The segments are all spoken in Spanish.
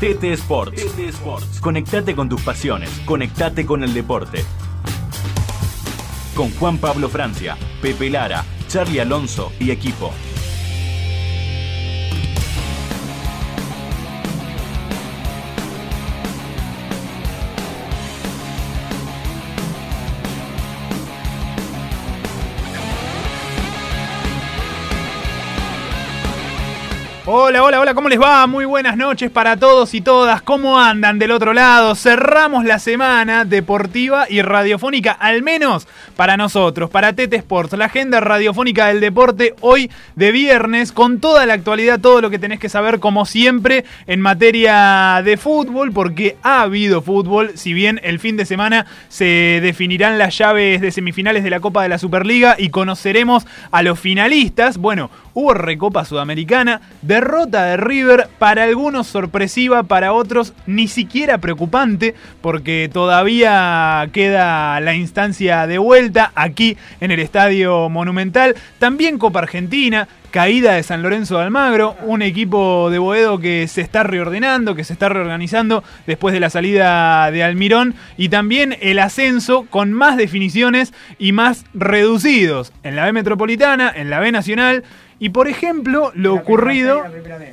TT Sports. TT Sports. Conectate con tus pasiones. Conectate con el deporte. Con Juan Pablo Francia, Pepe Lara, Charlie Alonso y equipo. Hola, hola, hola, ¿cómo les va? Muy buenas noches para todos y todas. ¿Cómo andan del otro lado? Cerramos la semana deportiva y radiofónica, al menos para nosotros, para Tete Sports, la agenda radiofónica del deporte hoy de viernes, con toda la actualidad, todo lo que tenés que saber, como siempre, en materia de fútbol, porque ha habido fútbol, si bien el fin de semana se definirán las llaves de semifinales de la Copa de la Superliga y conoceremos a los finalistas. Bueno, hubo Recopa Sudamericana, derrota de River, para algunos sorpresiva, para otros ni siquiera preocupante, porque todavía queda la instancia de vuelta aquí en el Estadio Monumental. También Copa Argentina, caída de San Lorenzo de Almagro, un equipo de Boedo que se está reordenando, que se está reorganizando después de la salida de Almirón y también el ascenso con más definiciones y más reducidos en la B Metropolitana, en la B Nacional y por ejemplo, lo ocurrido.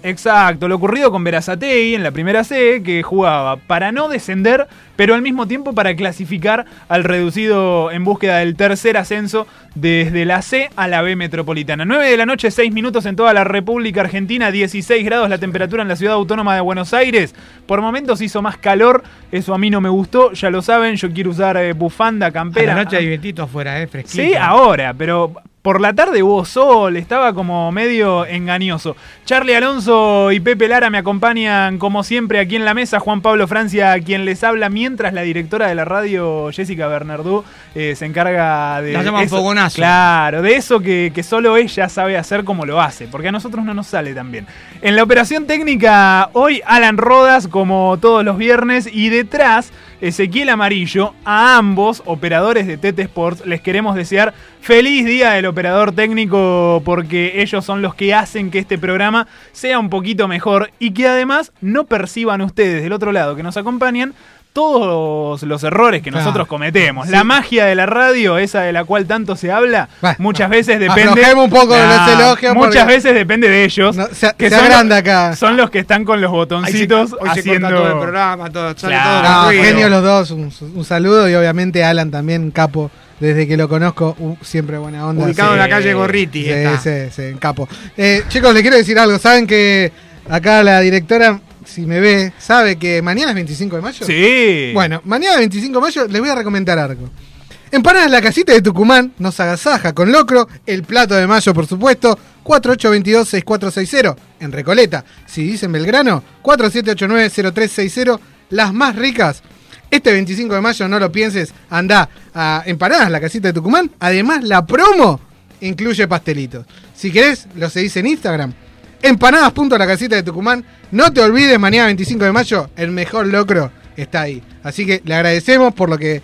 Exacto, lo ocurrido con Verazategui en la primera C, que jugaba para no descender, pero al mismo tiempo para clasificar al reducido en búsqueda del tercer ascenso desde la C a la B metropolitana. 9 de la noche, 6 minutos en toda la República Argentina, 16 grados la temperatura en la ciudad autónoma de Buenos Aires. Por momentos hizo más calor, eso a mí no me gustó, ya lo saben, yo quiero usar eh, bufanda, campera. A la noche hay vientito afuera, eh, fresquito. Sí, ahora, pero por la tarde hubo sol, estaba como medio engañoso. Charlie Alonso y Pepe Lara me acompañan como siempre aquí en la mesa. Juan Pablo Francia, quien les habla, mientras la directora de la radio, Jessica Bernardú, eh, se encarga de. La llaman eso- fogonazo. Claro, de eso que, que solo ella sabe hacer como lo hace, porque a nosotros no nos sale tan bien. En la operación técnica, hoy Alan Rodas, como todos los viernes, y detrás. Ezequiel Amarillo, a ambos operadores de Tete Sports les queremos desear feliz día del operador técnico porque ellos son los que hacen que este programa sea un poquito mejor y que además no perciban ustedes del otro lado que nos acompañan todos los errores que Claro. nosotros cometemos. Sí. La magia de la radio, esa de la cual tanto se habla, Bueno, muchas veces depende... un poco de los elogios Muchas veces depende de ellos. No, se- que se son, agranda acá. son los que están con los Ahí se- botoncitos hoy se haciendo... todo el programa, todo, sale Claro. todo No. Genio los dos, un, un saludo y obviamente Alan también, capo, desde que lo conozco, uh, siempre buena onda. Ubicado sí. en la calle Gorriti. Sí, está. sí, sí, capo. Eh, chicos, les quiero decir algo, saben que acá la directora, si me ve, sabe que mañana es 25 de mayo. Sí. Bueno, mañana 25 de mayo les voy a recomendar algo. Empanadas La Casita de Tucumán, nos agasaja con locro, el plato de mayo por supuesto, 4822-6460 en Recoleta. Si dicen Belgrano, 4789-0360, las más ricas. Este 25 de mayo, no lo pienses, anda a Empanadas La Casita de Tucumán. Además, la promo incluye pastelitos. Si querés, lo seguís en Instagram. Empanadas.la casita de Tucumán. No te olvides, mañana 25 de mayo, el mejor locro está ahí. Así que le agradecemos por lo que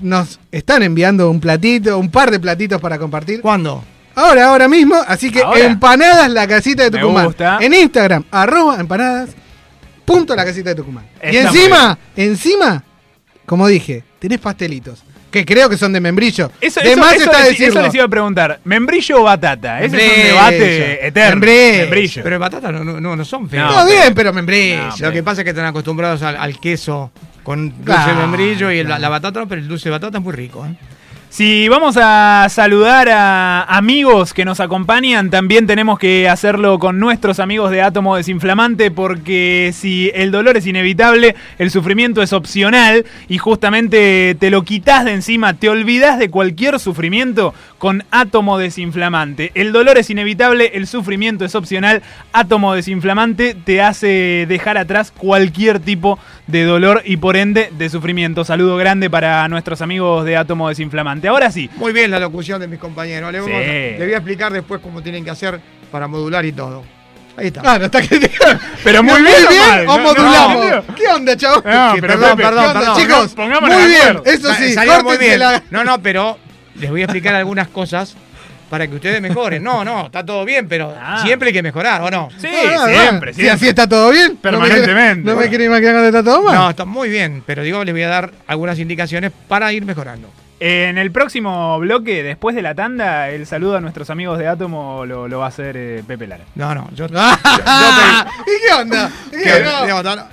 nos están enviando un platito, un par de platitos para compartir. ¿Cuándo? Ahora, ahora mismo. Así que Ahora. empanadas la casita de Me Tucumán. gusta. En Instagram, arroba empanadas, punto la casita de Tucumán. y encima, encima, como dije, tenés pastelitos. Que creo que son de membrillo. Eso, de eso- más eso está les, decirlo. eso les iba a preguntar. ¿Membrillo o batata? Ese es un debate eterno. Membrillo. Membrillo. Pero batatas no, no, no, no son feas. No, bien, pero membrillo. No, Lo que pasa es que están acostumbrados al, al queso con dulce Claro, de membrillo y la, la batata no, pero el dulce de batata es muy rico. ¿eh? Si vamos a saludar a amigos que nos acompañan, también tenemos que hacerlo con nuestros amigos de Átomo Desinflamante, porque si el dolor es inevitable, el sufrimiento es opcional y justamente te lo quitas de encima, te olvidas de cualquier sufrimiento con átomo desinflamante. El dolor es inevitable, el sufrimiento es opcional. Átomo desinflamante te hace dejar atrás cualquier tipo de dolor y por ende de sufrimiento. Saludo grande para nuestros amigos de Átomo desinflamante. Ahora sí. Muy bien la locución de mis compañeros. Le, Sí. vamos a- le voy a explicar después cómo tienen que hacer para modular y todo. Ahí está. Claro, está que Pero muy muy bien, bien, o mal, o no, modulamos. no, ¿Qué onda, chavos? No, ¿Qué- pero perdón, perdón, ¿qué onda, perdón. chicos? Muy bien. Eso sí, salió muy bien. la- No, no, pero les voy a explicar algunas cosas para que ustedes mejoren. No, no, está todo bien, pero Ah. siempre hay que mejorar, ¿o no? Sí, Ah, siempre, Si siempre. así está todo bien. Permanentemente. No me, quiere imaginar cuando está todo mal. No, está muy bien, pero digo, les voy a dar algunas indicaciones para ir mejorando. En el próximo bloque, después de la tanda, el saludo a nuestros amigos de Átomo lo, lo va a hacer eh, Pepe Lara. No, no, yo, ¿Y qué onda? ¿Y que- qué no?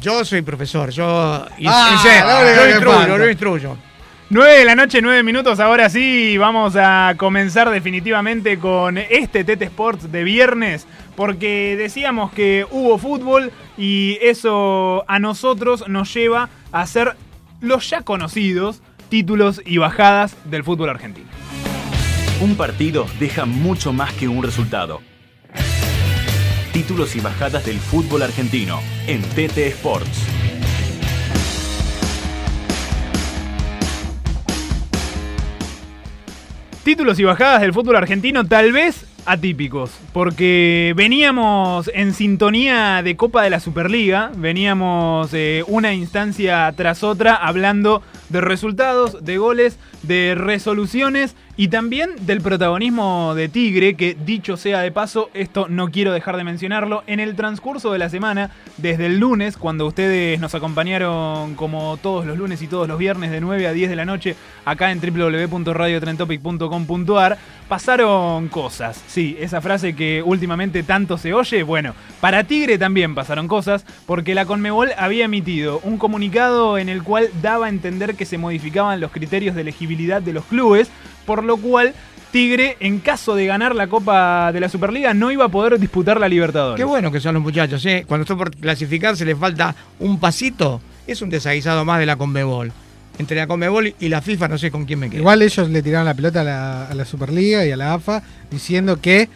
yo soy profesor, yo, in- Ah, yo que instruyo, yo instruyo. 9 de la noche, 9 minutos, ahora sí, vamos a comenzar definitivamente con este Tete Sports de viernes, porque decíamos que hubo fútbol y eso a nosotros nos lleva a hacer los ya conocidos títulos y bajadas del fútbol argentino. Un partido deja mucho más que un resultado. Títulos y bajadas del fútbol argentino en TT Sports. Títulos y bajadas del fútbol argentino tal vez atípicos, porque veníamos en sintonía de Copa de la Superliga, veníamos eh, una instancia tras otra hablando de resultados, de goles, de resoluciones y también del protagonismo de Tigre, que dicho sea de paso, esto no quiero dejar de mencionarlo, en el transcurso de la semana, desde el lunes, cuando ustedes nos acompañaron como todos los lunes y todos los viernes de 9 a 10 de la noche, acá en www.radiotrentopic.com.ar, pasaron cosas. Sí, esa frase que últimamente tanto se oye, bueno, para Tigre también pasaron cosas, porque la Conmebol había emitido un comunicado en el cual daba a entender que se modificaban los criterios de elegibilidad de los clubes, por lo cual Tigre, en caso de ganar la Copa de la Superliga, no iba a poder disputar la Libertadores. Qué bueno que son los muchachos, ¿eh? Cuando están por clasificarse les falta un pasito, es un desaguisado más de la Conmebol. Entre la Conmebol y la FIFA no sé con quién me quedo. Igual ellos le tiraron la pelota a la, a la Superliga y a la AFA diciendo que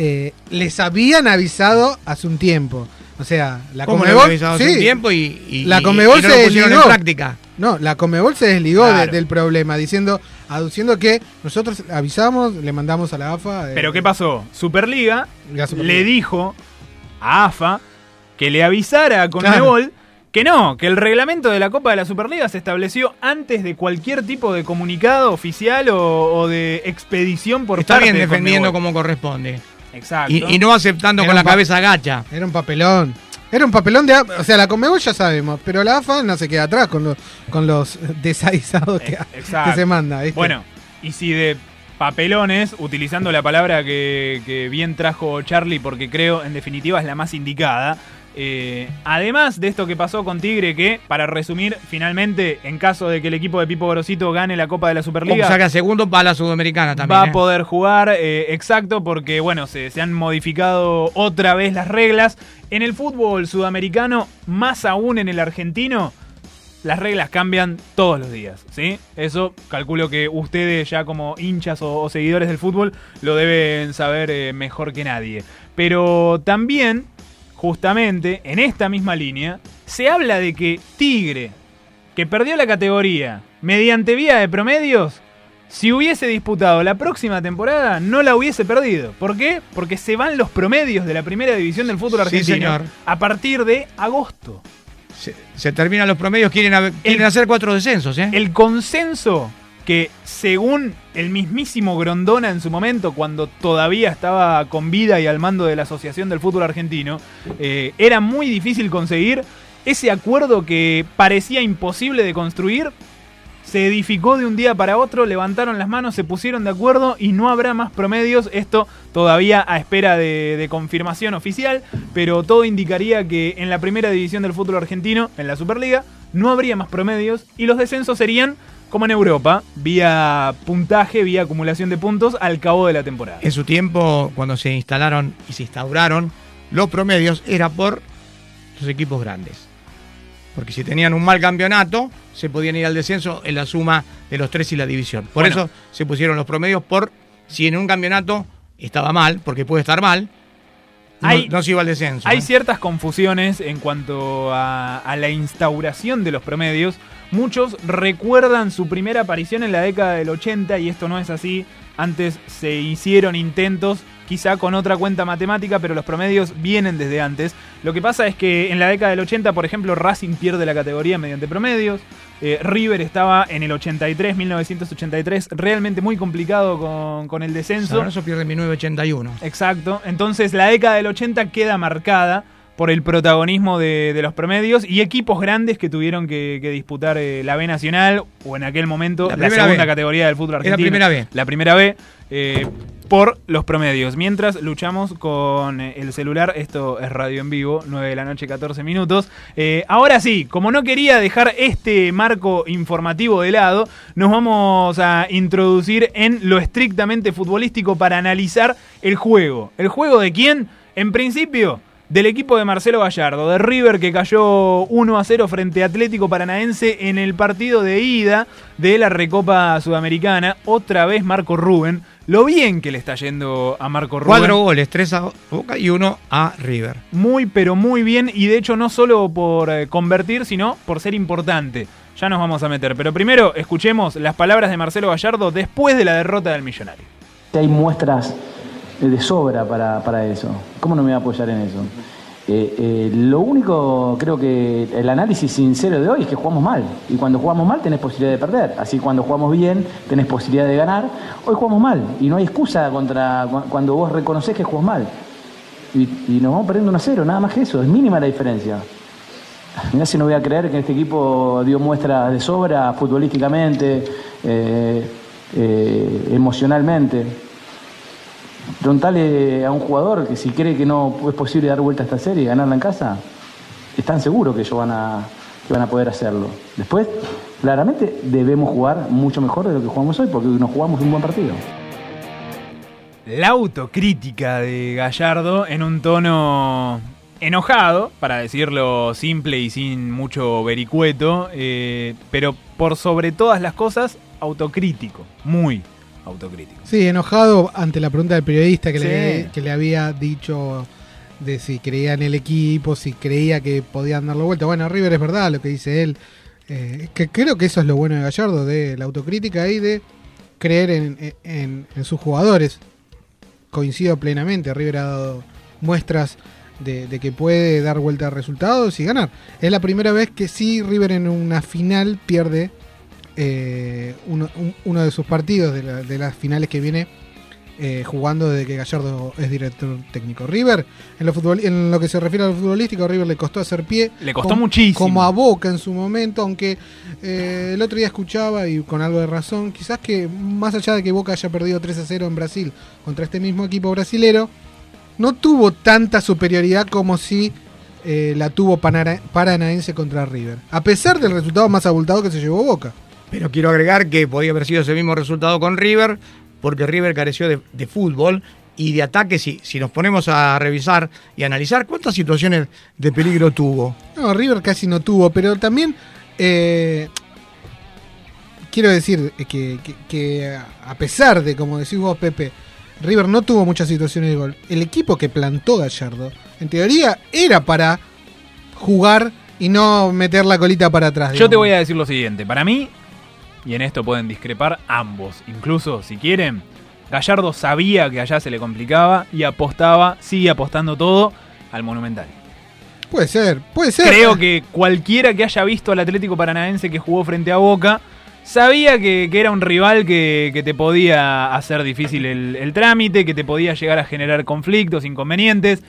eh, les habían avisado hace un tiempo. O sea, la ¿Cómo Conmebol. lo han avisado hace sí. un tiempo y, y- La y- Conmebol y no se pusieron en desligó. práctica? No, la Conmebol se desligó de- del problema, diciendo, aduciendo que nosotros avisamos, le mandamos a la AFA. eh, Pero ¿qué pasó? Superliga le dijo a AFA que le avisara a Conmebol que no, que el reglamento de la Copa de la Superliga se estableció antes de cualquier tipo de comunicado oficial o, o de expedición por Está parte bien de defendiendo Conmebol. como corresponde. Exacto. Y, y no aceptando Era con la pa- cabeza agacha. Era un papelón. Era un papelón de... O sea, la Conmebol ya sabemos, pero la AFA no se queda atrás con los, con los desaguisados que, Eh, exacto. que se manda. ¿viste? Bueno, y si de papelones, utilizando la palabra que, que bien trajo Charlie, porque creo en definitiva es la más indicada. Eh, además de esto que pasó con Tigre, que para resumir, finalmente, en caso de que el equipo de Pipo Grosito gane la Copa de la Superliga, saca segundo para la Sudamericana también. va ¿eh? a poder jugar, eh, exacto, porque bueno, se, se han modificado otra vez las reglas. En el fútbol sudamericano, más aún en el argentino, las reglas cambian todos los días, ¿sí? Eso calculo que ustedes ya como hinchas o, o seguidores del fútbol lo deben saber eh, mejor que nadie. Pero también, justamente, en esta misma línea, se habla de que Tigre, que perdió la categoría mediante vía de promedios, si hubiese disputado la próxima temporada, no la hubiese perdido. ¿Por qué? Porque se van los promedios de la primera división del fútbol Sí, argentino señor. a partir de agosto. Se, se terminan los promedios, quieren hacer cuatro descensos, ¿eh? El consenso que según el mismísimo Grondona en su momento, cuando todavía estaba con vida y al mando de la Asociación del Fútbol Argentino, eh, era muy difícil conseguir ese acuerdo que parecía imposible de construir. Se edificó de un día para otro, levantaron las manos, se pusieron de acuerdo y no habrá más promedios. Esto todavía a espera de, de confirmación oficial, pero todo indicaría que en la primera división del fútbol argentino, en la Superliga, no habría más promedios y los descensos serían como en Europa, vía puntaje, vía acumulación de puntos al cabo de la temporada. En su tiempo, cuando se instalaron y se instauraron los promedios, era por los equipos grandes. porque si tenían un mal campeonato, se podían ir al descenso en la suma de los tres y la división. Por Bueno. eso se pusieron los promedios por si en un campeonato estaba mal, porque puede estar mal, no, Hay- no se iba al descenso. Hay ¿eh? ciertas confusiones en cuanto a, a la instauración de los promedios. Muchos recuerdan su primera aparición en la década del 80 y esto no es así. Antes se hicieron intentos, quizá con otra cuenta matemática, pero los promedios vienen desde antes. Lo que pasa es que en la década del 80, por ejemplo, Racing pierde la categoría mediante promedios. Eh, River estaba en el 83, 1983, realmente muy complicado con, con el descenso. Lorenzo pierde en 1981. Exacto. Entonces la década del 80 queda marcada por el protagonismo de, de los promedios y equipos grandes que tuvieron que, que disputar eh, la B Nacional o en aquel momento La la, segunda B. categoría del fútbol la argentino. primera B. La primera B. eh, por los promedios. Mientras luchamos con eh, el celular, esto es radio en vivo, 9 de la noche, 14 minutos. Eh, ahora sí, como no quería dejar este marco informativo de lado, nos vamos a introducir en lo estrictamente futbolístico para analizar el juego. ¿El juego de quién? En principio, del equipo de Marcelo Gallardo, de River que cayó 1 a 0 frente a Atlético Paranaense en el partido de ida de la Recopa Sudamericana. Otra vez Marco Rubén. Lo bien que le está yendo a Marco Rubén. Cuatro goles, tres a Boca y uno a River. Muy, pero muy bien. Y de hecho, no solo por eh, convertir, sino por ser importante. Ya nos vamos a meter. Pero primero, escuchemos las palabras de Marcelo Gallardo después de la derrota del Millonario. Hay muestras de sobra para, para eso. ¿Cómo no me voy a apoyar en eso? Eh, eh, lo único, creo que el análisis sincero de hoy es que jugamos mal. Y cuando jugamos mal tenés posibilidad de perder. Así cuando jugamos bien tenés posibilidad de ganar. Hoy jugamos mal. Y no hay excusa contra cu- cuando vos reconoces que jugás mal. Y, nos vamos perdiendo 1 a 0, nada más que eso. Es mínima la diferencia. Mirá si no voy a creer que este equipo dio muestras de sobra futbolísticamente, eh, emocionalmente. Preguntale a un jugador que si cree que no es posible dar vuelta a esta serie y ganarla en casa, están seguros que ellos van a, que van a poder hacerlo. Después, claramente, debemos jugar mucho mejor de lo que jugamos hoy porque nos jugamos un buen partido. La autocrítica de Gallardo en un tono enojado, para decirlo simple y sin mucho vericueto, eh, pero por sobre todas las cosas, autocrítico, muy autocrítico. Sí, enojado ante la pregunta del periodista que, Sí. le, que le había dicho de si creía en el equipo, si creía que podían darlo vuelta. Bueno, River es verdad lo que dice él. Eh, que creo que eso es lo bueno de Gallardo, de la autocrítica y de creer en, en- en sus jugadores. Coincido plenamente, River ha dado muestras de, de que puede dar vuelta a resultados y ganar. Es la primera vez que sí River en una final pierde eh, uno, un- uno de sus partidos de, la- de las finales que viene eh, jugando desde que Gallardo es director técnico. River, en lo, futbol- en lo que se refiere al futbolístico, a River le costó hacer pie. Le costó muchísimo. Como a Boca en su momento, aunque eh, el otro día escuchaba y con algo de razón, quizás que más allá de que Boca haya perdido 3 a 0 en Brasil contra este mismo equipo brasilero, no tuvo tanta superioridad como si eh, la tuvo Paranaense contra River. A pesar del resultado más abultado que se llevó Boca. Pero quiero agregar que podía haber sido ese mismo resultado con River, porque River careció de, de fútbol y de ataque. Si, si nos ponemos a revisar y analizar, ¿cuántas situaciones de peligro tuvo? No, River casi no tuvo, pero también eh, quiero decir que, que- que a pesar de, como decís vos, Pepe, River no tuvo muchas situaciones de gol. El equipo que plantó Gallardo, en teoría, era para jugar y no meter la colita para atrás. Yo te voy a decir lo siguiente, para mí, y en esto pueden discrepar ambos, incluso si quieren, Gallardo sabía que allá se le complicaba y apostaba, sigue apostando todo al Monumental. Puede ser, puede ser. Creo que cualquiera que haya visto al Atlético Paranaense que jugó frente a Boca sabía que, que era un rival que, que te podía hacer difícil el, el trámite, que te podía llegar a generar conflictos, inconvenientes.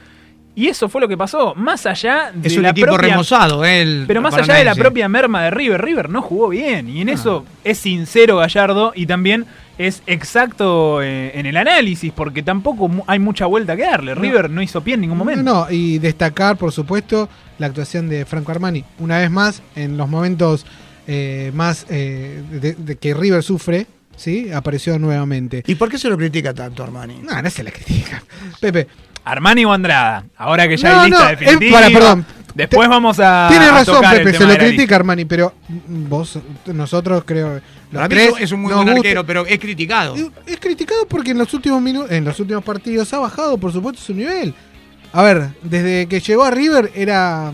Y eso fue lo que pasó, más allá de Es un la equipo propia- remozado, el pero más allá de la propia merma de River, River no jugó bien. Y en eso es sincero Gallardo y también es exacto eh, en el análisis, porque tampoco hay mucha vuelta que darle. River no hizo pie en ningún momento. No, no, y destacar, por supuesto, la actuación de Franco Armani. Una vez más, en los momentos eh, más eh, de, de que River sufre, ¿sí? Apareció nuevamente. ¿Y por qué se lo critica tanto, Armani? No, no se la critica. Pepe. Armani o Andrada, ahora que ya No, hay lista no, es definitiva. para- perdón, Después vamos a. Tiene a razón, tocar el Pepe, se lo critica. Armani, pero nosotros, nosotros creo. los Para mí tres es un muy buen gusta- arquero, pero es criticado. Es- Es criticado porque en los últimos minutos, en los últimos partidos ha bajado, por supuesto, su nivel. A ver, desde que llegó a River era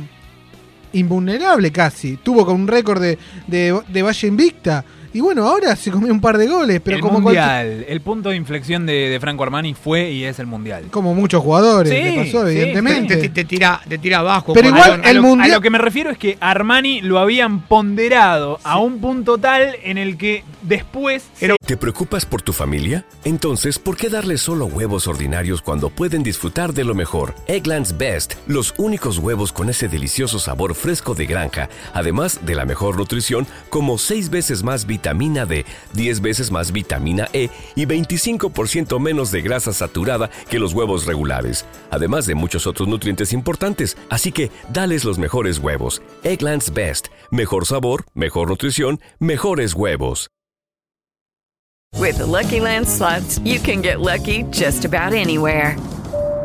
invulnerable casi. Tuvo con un récord de, de, de Valle Invicta. Y bueno, ahora se comió un par de goles, pero el como, cualquier- mundial, el punto de inflexión de, de Franco Armani fue y es el mundial. como muchos jugadores, Sí, le pasó, sí, evidentemente. Te, te tira, te tira abajo. Pero igual el lo, mundial- a lo que me refiero es que Armani lo habían ponderado a un punto tal en el que después se- ¿Te preocupas por tu familia? Entonces, ¿por qué darles solo huevos ordinarios cuando pueden disfrutar de lo mejor? Eggland's Best, los únicos huevos con ese delicioso sabor fresco de granja, además de la mejor nutrición, como 6 veces más vitamina D, 10 veces más vitamina E y 25% menos de grasa saturada que los huevos regulares, además de muchos otros nutrientes importantes. Así que, dales los mejores huevos. Eggland's Best, mejor sabor, mejor nutrición, mejores huevos. With Lucky Land slots, you can get lucky just about anywhere.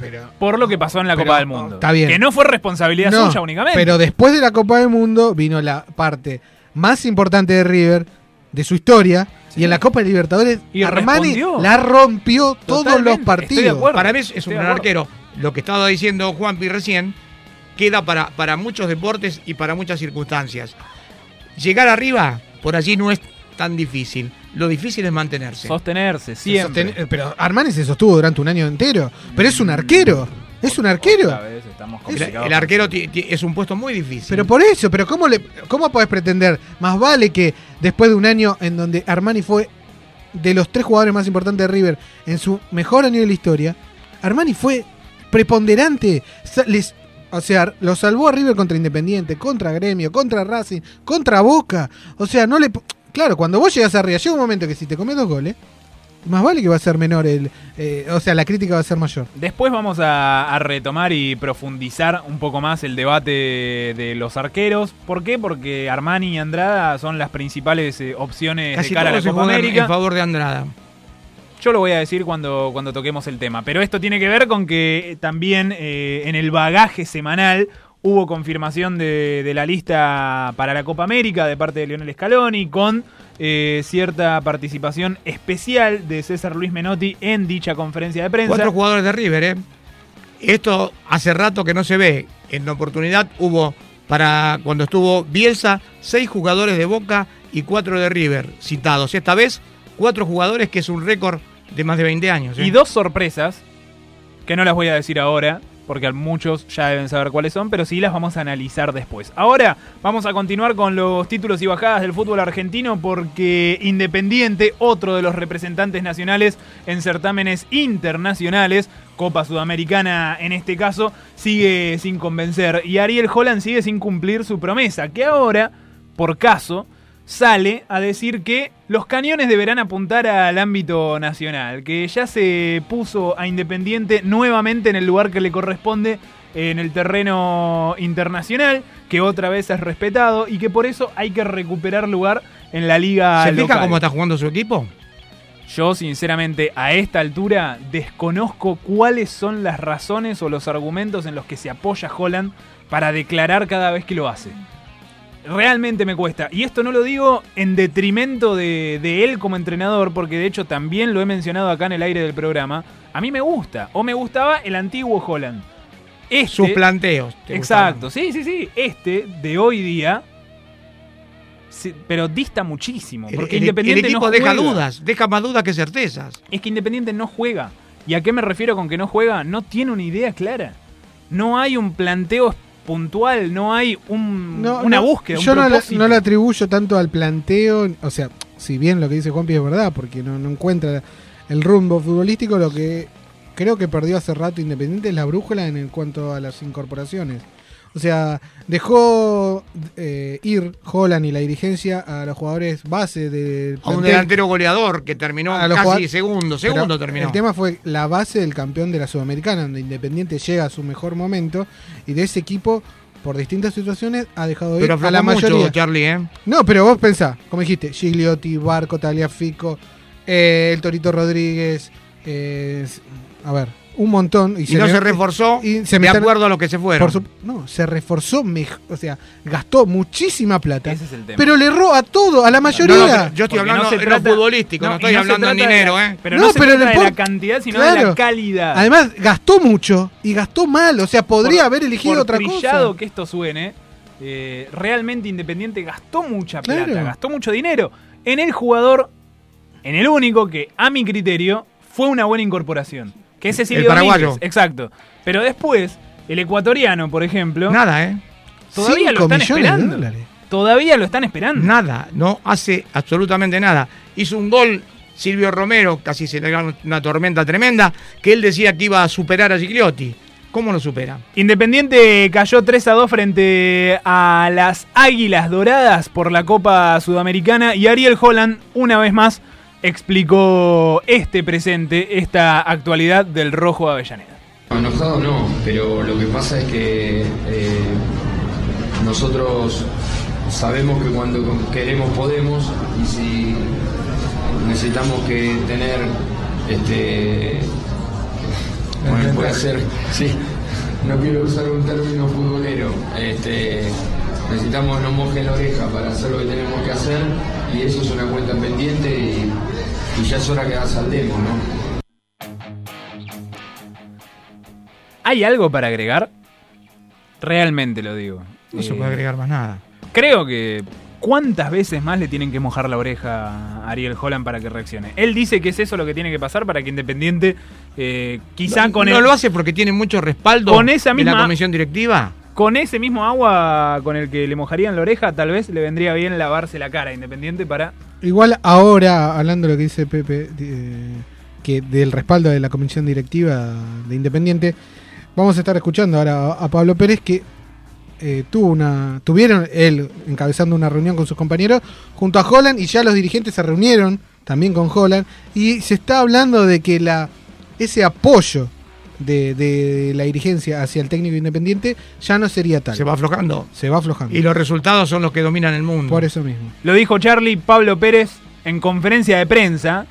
Pero- por lo que pasó en la Pero, Copa del Mundo. está bien. Que no fue responsabilidad No, suya únicamente. Pero después de la Copa del Mundo vino la parte más importante de River, de su historia, y en la Copa de Libertadores Y Armani respondió. la rompió todos Totalmente, los partidos. acuerdo. Para mí es, es un gran arquero. Lo que estaba diciendo Juanpi recién queda para, para muchos deportes y para muchas circunstancias. Llegar arriba, por allí no es tan difícil. Lo difícil es mantenerse. Sostenerse, Se siempre. sosten- pero Armani se sostuvo durante un año entero. Pero es un arquero. Es un arquero. Vez estamos El, complicados el con arquero es un puesto muy difícil. Pero por eso, pero ¿cómo, le, ¿cómo podés pretender? Más vale que después de un año en donde Armani fue de los tres jugadores más importantes de River en su mejor año de la historia, Armani fue preponderante. Les- o sea, lo salvó a River contra Independiente, contra Gremio, contra Racing, contra Boca. O sea, no le... Claro, cuando vos llegas arriba, llega un momento que si te comes dos goles, más vale que va a ser menor el... eh, o sea, la crítica va a ser mayor. Después vamos a, a retomar y profundizar un poco más el debate de los arqueros. ¿Por qué? Porque Armani y Andrada son las principales eh, opciones Casi de cara a la Copa América. en favor de Andrada. Yo lo voy a decir cuando, cuando toquemos el tema. Pero esto tiene que ver con que eh, también eh, en el bagaje semanal hubo confirmación de, de la lista para la Copa América de parte de Lionel Scaloni con eh, cierta participación especial de César Luis Menotti en dicha conferencia de prensa. Cuatro jugadores de River, ¿eh? Esto hace rato que no se ve. En la oportunidad hubo, para cuando estuvo Bielsa, seis jugadores de Boca y cuatro de River citados. Esta vez, cuatro jugadores, que es un récord de más de 20 años. ¿eh? Y dos sorpresas, que no las voy a decir ahora, porque muchos ya deben saber cuáles son, pero sí las vamos a analizar después. Ahora vamos a continuar con los títulos y bajadas del fútbol argentino, porque Independiente, otro de los representantes nacionales en certámenes internacionales, Copa Sudamericana en este caso, sigue sin convencer. Y Ariel Holland sigue sin cumplir su promesa, que ahora, por caso, sale a decir que los cañones deberán apuntar al ámbito nacional, que ya se puso a Independiente nuevamente en el lugar que le corresponde en el terreno internacional, que otra vez es respetado y que por eso hay que recuperar lugar en la liga ¿Se fija local. cómo está jugando su equipo? Yo, sinceramente, a esta altura desconozco cuáles son las razones o los argumentos en los que se apoya Holland para declarar cada vez que lo hace. Realmente me cuesta. Y esto no lo digo en detrimento de, de él como entrenador, porque de hecho también lo he mencionado acá en el aire del programa. A mí me gusta, o me gustaba el antiguo Holland. Este, Sus planteos. ¿te Exacto, sí, sí, sí. Este de hoy día, sí, pero dista muchísimo. Porque El, el- Independiente el equipo no deja juega. dudas, deja más dudas que certezas. Es que Independiente no juega. ¿Y a qué me refiero con que no juega? No tiene una idea clara. No hay un planteo puntual, no hay un, No, una no, búsqueda, un Yo no propósito. no le atribuyo tanto al planteo, o sea, si bien lo que dice Juanpi es verdad, porque no, no encuentra el rumbo futbolístico, lo que creo que perdió hace rato Independiente es la brújula en el cuanto a las incorporaciones. O sea, dejó eh, ir Holland y la dirigencia a los jugadores base del A un delantero goleador que terminó A casi segundo, segundo terminó. El tema fue la base del campeón de la Sudamericana, donde Independiente llega a su mejor momento y de ese equipo, por distintas situaciones, ha dejado ir a la mucho, mayoría. Charlie, ¿eh? No, pero vos pensá, como dijiste, Gigliotti, Barco, Taliafico, eh, el Torito Rodríguez, eh, a ver, un montón. Y no le- se reforzó y se de acuerdo a lo que se fueron. por su- no, se reforzó, mej- o sea, gastó muchísima plata, Ese es el tema. pero le erró a todo, a la mayoría. No, no, yo estoy Porque hablando no se trata- lo futbolístico, no, no, estoy no se hablando en de dinero, la- ¿eh? Pero No, no, se pero trata de la cantidad, sino de la calidad. Además, gastó mucho y gastó mal, o sea, podría Por- haber elegido por otra cosa. que esto suene, eh, realmente Independiente gastó mucha Claro. plata, gastó mucho dinero en el jugador, en el único que, a mi criterio, fue una buena incorporación. Que es Cecilio El paraguayo. Domínguez, Exacto. Pero después, el ecuatoriano, por ejemplo, Nada, ¿eh? todavía lo están de esperando. Todavía lo están esperando. Nada, no hace absolutamente nada. Hizo un gol Silvio Romero, casi se le ganó una tormenta tremenda, que él decía que iba a superar a Gigliotti. ¿Cómo lo supera? Independiente cayó 3 a 2 frente a las Águilas Doradas por la Copa Sudamericana y Ariel Holland una vez más explicó este presente, esta actualidad del rojo Avellaneda. Enojado no, pero lo que pasa es que eh, nosotros sabemos que cuando queremos podemos y si necesitamos que tener este bueno, puede ser sí no quiero usar un término futbolero este necesitamos no mojen la oreja para hacer lo que tenemos que hacer y eso es una cuenta pendiente y, y ya es hora que la saldemos ¿no? ¿Hay algo para agregar? Realmente lo digo. No se Eh, puede agregar más nada. Creo que ¿cuántas veces más le tienen que mojar la oreja a Ariel Holland para que reaccione? Él dice que es eso lo que tiene que pasar para que Independiente eh, quizá no, con ¿No el- lo hace porque tiene mucho respaldo Con esa de la misma- comisión directiva? Con ese mismo agua con el que le mojarían la oreja, tal vez le vendría bien lavarse la cara Independiente para. Igual ahora, hablando de lo que dice Pepe, eh, que del respaldo de la comisión directiva de Independiente, vamos a estar escuchando ahora a Pablo Pérez que eh, tuvo una, tuvieron él encabezando una reunión con sus compañeros junto a Holland y ya los dirigentes se reunieron también con Holland y se está hablando de que la ese apoyo de, de la dirigencia hacia el técnico independiente ya no sería tal. Se va aflojando. Se va aflojando. Y los resultados son los que dominan el mundo. Por eso mismo. Lo dijo Charlie Pablo Pérez en conferencia de prensa,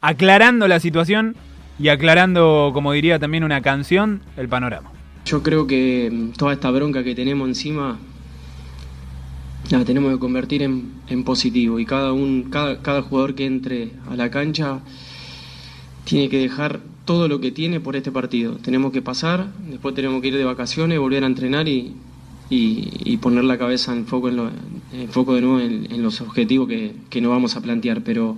aclarando la situación y aclarando, como diría también una canción, el panorama. Yo creo que mm, toda esta bronca que tenemos encima la tenemos que convertir en, en positivo y cada, un, cada, cada jugador que entre a la cancha tiene que dejar todo lo que tiene por este partido. Tenemos que pasar, después tenemos que ir de vacaciones, volver a entrenar y, y, poner la cabeza en foco, en lo- en foco de nuevo en, los objetivos que, que nos vamos a plantear. Pero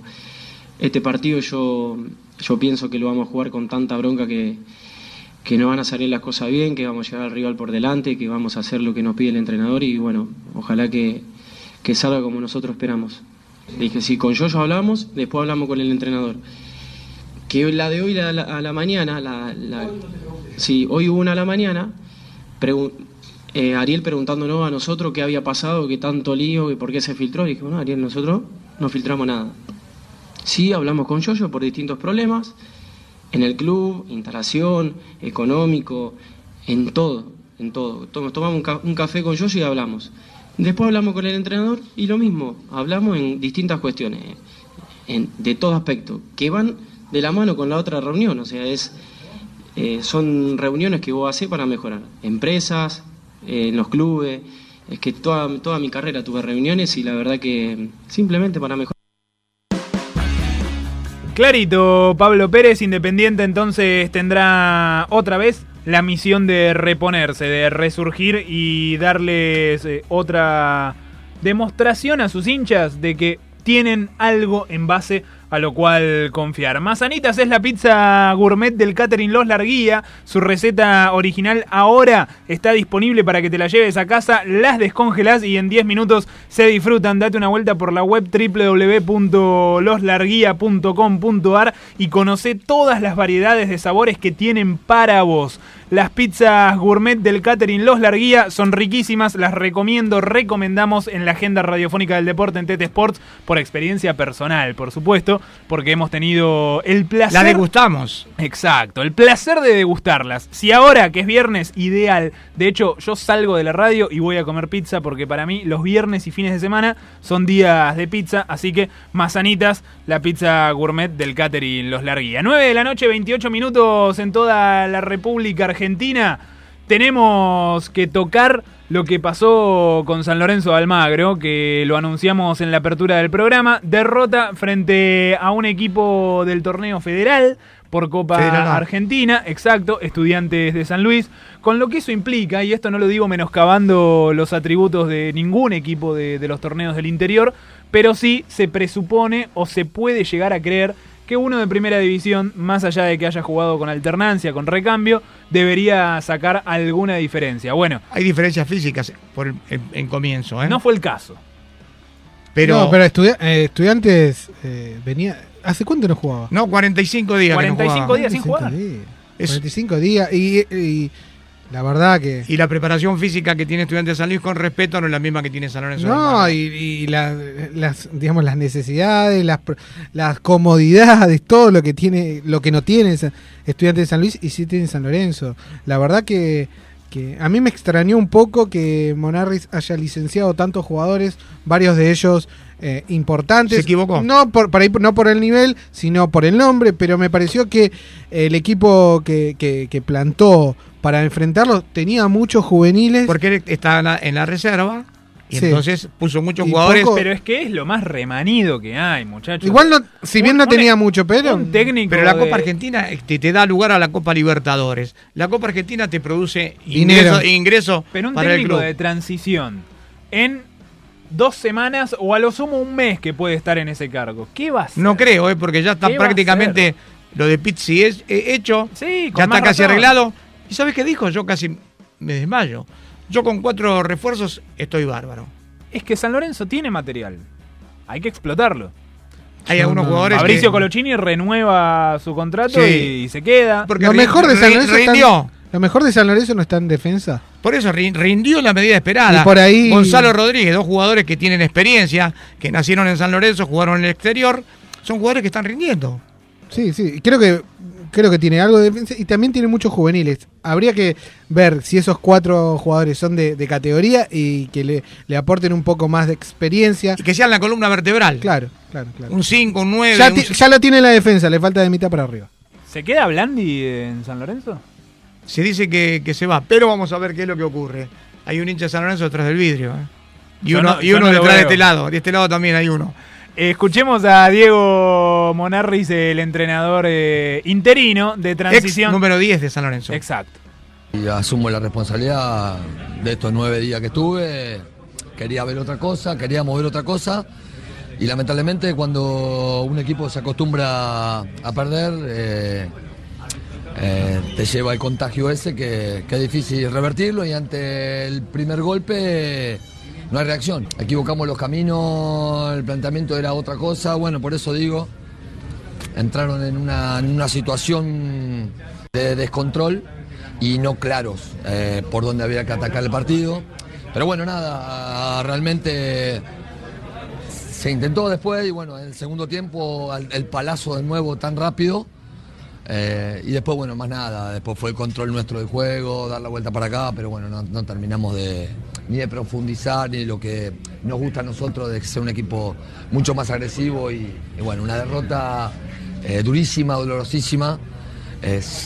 este partido yo, yo pienso que lo vamos a jugar con tanta bronca que, que no van a salir las cosas bien, que vamos a llegar al rival por delante, que vamos a hacer lo que nos pide el entrenador y bueno, ojalá que, que salga como nosotros esperamos. Le dije, sí, con Yoyo hablamos, después hablamos con el entrenador. Que la de hoy a la, a la mañana, la, la- sí, hoy hubo una a la mañana, eh, Ariel preguntándonos a nosotros qué había pasado, qué tanto lío, que por qué se filtró. Y dije, bueno, Ariel, nosotros no filtramos nada. Sí, hablamos con Yoyo por distintos problemas, en el club, instalación, económico, en todo, en todo. Tom- Tomamos un, ca- un café con Yoyo y hablamos. Después hablamos con el entrenador y lo mismo, hablamos en distintas cuestiones, de todo aspecto, que van de la mano con la otra reunión, o sea, es, eh, son reuniones que vos haces para mejorar. Empresas, eh, los clubes, es que toda, toda mi carrera tuve reuniones y la verdad que simplemente para mejorar. Clarito, Pablo Pérez, Independiente, entonces tendrá otra vez la misión de reponerse, de resurgir y darles eh, otra demostración a sus hinchas de que tienen algo en base a lo cual confiar. Mazanitas es la pizza gourmet del catering Los Larguía. Su receta original ahora está disponible para que te la lleves a casa, las descongelás y en 10 minutos se disfrutan. Date una vuelta por la web www.loslarguía.com.ar y conoce todas las variedades de sabores que tienen para vos. Las pizzas gourmet del catering Los Larguía son riquísimas, las recomiendo, recomendamos en la agenda radiofónica del deporte en TT Sports por experiencia personal, por supuesto, porque hemos tenido el placer. La degustamos. Exacto, el placer de degustarlas. Si ahora que es viernes, ideal. De hecho, yo salgo de la radio y voy a comer pizza porque para mí los viernes y fines de semana son días de pizza, así que sanitas la pizza gourmet del catering Los Larguía. 9 de la noche, 28 minutos en toda la República Argentina. Tenemos que tocar lo que pasó con San Lorenzo de Almagro, que lo anunciamos en la apertura del programa. Derrota frente a un equipo del torneo federal por Copa Argentina, exacto, estudiantes de San Luis, con lo que eso implica, y esto no lo digo menoscabando los atributos de ningún equipo de, de los torneos del interior, pero sí se presupone o se puede llegar a creer que uno de primera división, más allá de que haya jugado con alternancia, con recambio, debería sacar alguna diferencia. Bueno. Hay diferencias físicas por en, comienzo, ¿eh? No fue el caso. Pero, no, pero eh, estudiantes eh, venía. ¿Hace cuánto no jugaba? No, 45 días. 45 días sin jugar. 45 días. y la verdad que. Y la preparación física que tiene Estudiantes de San Luis con respeto no es la misma que tiene San Lorenzo. No, y, las, digamos, las necesidades, las, las comodidades, todo lo que tiene, lo que no tiene Estudiantes de San Luis y sí tiene San Lorenzo. La verdad que, que a mí me extrañó un poco que Monarris haya licenciado tantos jugadores, varios de ellos eh, importantes. Se equivocó. No por, para no por el nivel, sino por el nombre, pero me pareció que el equipo que, que, que plantó para enfrentarlo tenía muchos juveniles. Porque estaba en la, reserva. Y entonces puso muchos jugadores. pero es que es lo más remanido que hay, muchachos. Igual, si bien no tenía mucho, pero. Un técnico pero la Copa Argentina te, da lugar a la Copa Libertadores. La Copa Argentina te produce ingreso, ingreso pero un técnico de transición en dos semanas o a lo sumo un mes que puede estar en ese cargo. ¿Qué va a hacer? No creo, ¿eh? porque ya está prácticamente lo de Pizzi es eh, hecho. Sí, ya está casi arreglado. ¿Y sabes qué dijo? Yo casi me desmayo. Yo con cuatro refuerzos estoy bárbaro. Es que San Lorenzo tiene material. Hay que explotarlo. Hay algunos jugadores. Fabricio Colochini renueva su contrato y, se queda. Porque lo mejor de San Lorenzo rindió. lo mejor de San Lorenzo no está en defensa. Por eso rindió la medida esperada. Y por ahí. Gonzalo Rodríguez, dos jugadores que tienen experiencia, que nacieron en San Lorenzo, jugaron en el exterior, son jugadores que están rindiendo. Sí, sí. Creo que creo que tiene algo de defensa y también tiene muchos juveniles. Habría que ver si esos cuatro jugadores son de, categoría y que le, le, aporten un poco más de experiencia. Y que sean la columna vertebral. Claro, claro, claro. Un 5, un 9. Ya, ya, lo tiene la defensa, le falta de mitad para arriba. ¿Se queda Blandi en San Lorenzo? Se dice que, se va, pero vamos a ver qué es lo que ocurre. Hay un hincha de San Lorenzo detrás del vidrio. ¿eh? Y uno, y uno detrás de este lado. De este lado también hay uno. Escuchemos a Diego Monarris, el entrenador eh, interino de transición. número 10 de San Lorenzo. Exacto. Y asumo la responsabilidad de estos nueve días que estuve. Quería ver otra cosa, queríamos ver otra cosa. Y lamentablemente cuando un equipo se acostumbra a perder, eh, eh, te lleva el contagio ese que, que es difícil revertirlo y ante el primer golpe no hay reacción. Equivocamos los caminos, el planteamiento era otra cosa, bueno, por eso digo, entraron en una, situación de descontrol y no claros eh, por dónde había que atacar el partido. Pero bueno, nada, realmente se intentó después y bueno, en el segundo tiempo el palazo de nuevo tan rápido. Eh, y después, bueno, más nada, después fue el control nuestro del juego, dar la vuelta para acá, pero bueno, no terminamos de, ni de profundizar, ni de lo que nos gusta a nosotros, de ser un equipo mucho más agresivo y, bueno, una derrota eh, durísima, dolorosísima,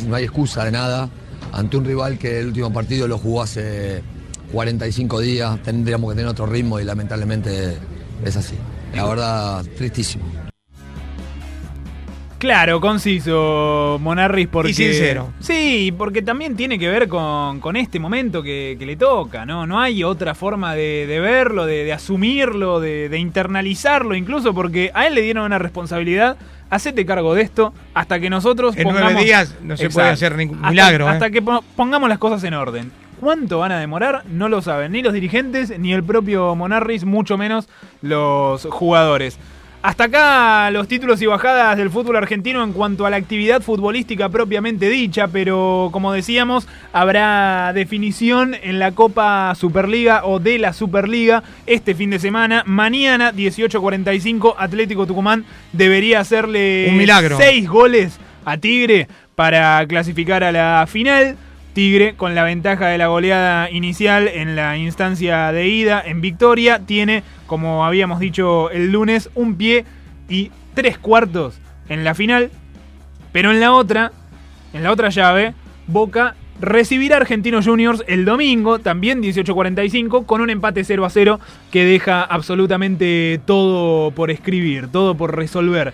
no hay excusa de nada, ante un rival que el último partido lo jugó hace 45 días, tendríamos que tener otro ritmo y lamentablemente es así. La verdad, tristísimo. Claro, conciso, Monarris, porque... Y sincero. Sí, porque también tiene que ver con, este momento que, le toca, ¿no? No hay otra forma de, verlo, de, asumirlo, de, internalizarlo, incluso porque a él le dieron una responsabilidad. Hacete cargo de esto hasta que nosotros en nueve días no se puede hacer ningún milagro. Hasta, ¿eh? que pongamos las cosas en orden. ¿Cuánto van a demorar? No lo saben ni los dirigentes, ni el propio Monarris, mucho menos los jugadores. Hasta acá los títulos y bajadas del fútbol argentino en cuanto a la actividad futbolística propiamente dicha, pero como decíamos, habrá definición en la Copa Superliga o de la Superliga este fin de semana. Mañana, 18.45, Atlético Tucumán debería hacerle Un milagro. seis goles a Tigre para clasificar a la final. Tigre, con la ventaja de la goleada inicial en la instancia de ida en victoria, tiene, como habíamos dicho el lunes, un pie y tres cuartos en la final. Pero en la otra, en la otra llave, Boca recibirá a Argentinos Juniors el domingo, también 18.45, con un empate 0 a 0 que deja absolutamente todo por escribir, todo por resolver.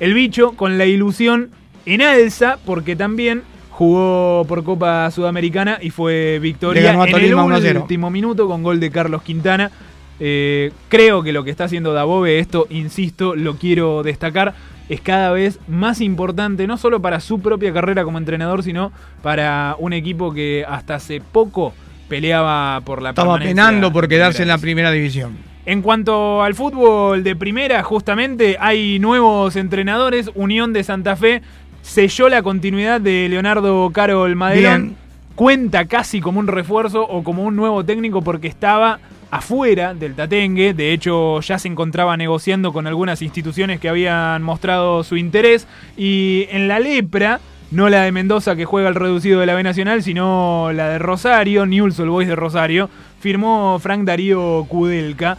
El bicho con la ilusión en alza, porque también jugó por Copa Sudamericana y fue victoria en el Tolima 1 a 0. último minuto con gol de Carlos Quintana. Eh, creo que lo que está haciendo Dabove, esto, insisto, lo quiero destacar, es cada vez más importante, no solo para su propia carrera como entrenador, sino para un equipo que hasta hace poco peleaba por la Estaba penando por quedarse en la primera división. En cuanto al fútbol de primera, justamente hay nuevos entrenadores. Unión de Santa Fe selló la continuidad de Leonardo Carol Madelón. Bien. Cuenta casi como un refuerzo o como un nuevo técnico porque estaba afuera del Tatengue. De hecho, ya se encontraba negociando con algunas instituciones que habían mostrado su interés. Y en la lepra, no la de Mendoza que juega el reducido de la B Nacional, sino la de Rosario, Newell's Old Boys de Rosario, firmó Frank Darío Kudelka.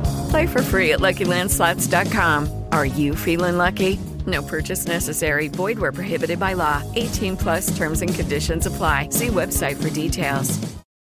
Play for free at LuckyLandSlots.com. Are you feeling lucky? No purchase necessary. Void where prohibited by law. 18 plus terms and conditions apply. See website for details.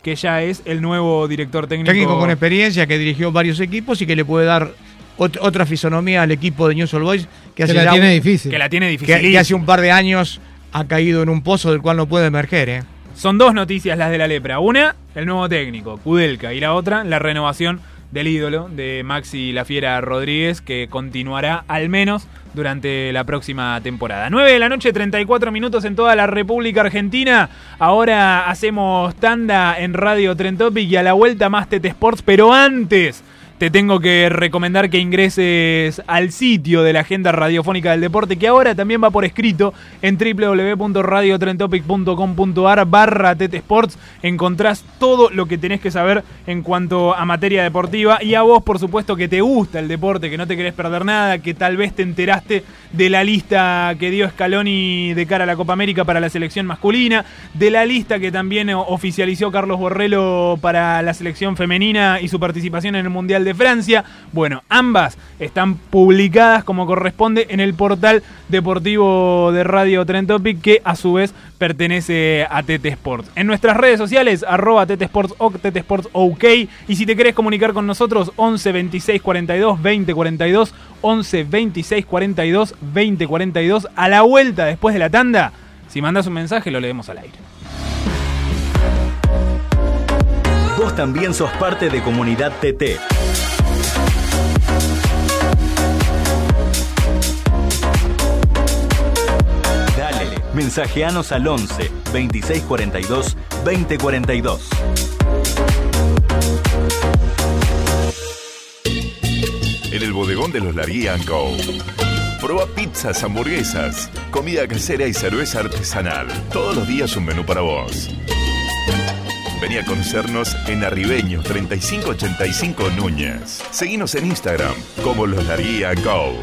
que ya es el nuevo director técnico. Técnico con experiencia que dirigió varios equipos y que le puede dar ot- otra fisonomía al equipo de News All Boys que, hace la tiene un- difícil. Que la tiene que- difícil. que hace un par de años ha caído en un pozo del cual no puede emerger. ¿eh? Son dos noticias las de la lepra. Una, el nuevo técnico, Kudelka. Y la otra, la renovación del ídolo de Maxi La Fiera Rodríguez, que continuará al menos durante la próxima temporada. 9 de la noche, 34 minutos en toda la República Argentina. Ahora hacemos tanda en Radio Tren Topic y a la vuelta más Tete Sports, pero antes te tengo que recomendar que ingreses al sitio de la agenda radiofónica del deporte, que ahora también va por escrito en www.radiotrentopic.com.ar barra Tete Sports. Encontrás todo lo que tenés que saber en cuanto a materia deportiva y a vos, por supuesto, que te gusta el deporte, que no te querés perder nada, que tal vez te enteraste de la lista que dio Scaloni de cara a la Copa América para la selección masculina, de la lista que también oficializó Carlos Borrello para la selección femenina y su participación en el Mundial de Francia. Bueno, ambas están publicadas como corresponde en el portal deportivo de Radio Tren Topic, que a su vez pertenece a TT Sports. En nuestras redes sociales, arroba TT Sports OK, TT Sports OK. Y si te querés comunicar con nosotros, 11 26 42 20 42, 11 26 42 20 42. A la vuelta después de la tanda, si mandas un mensaje, lo leemos al aire. Vos también sos parte de Comunidad TT. Dale, mensajeanos al 11 2642 2042. En el bodegón de los Larguía Co. Proba pizzas, hamburguesas, comida casera y cerveza artesanal. Todos los días un menú para vos. Vení a conocernos en Arribeños 3585 Núñez. Seguinos en Instagram como los Larguía Go.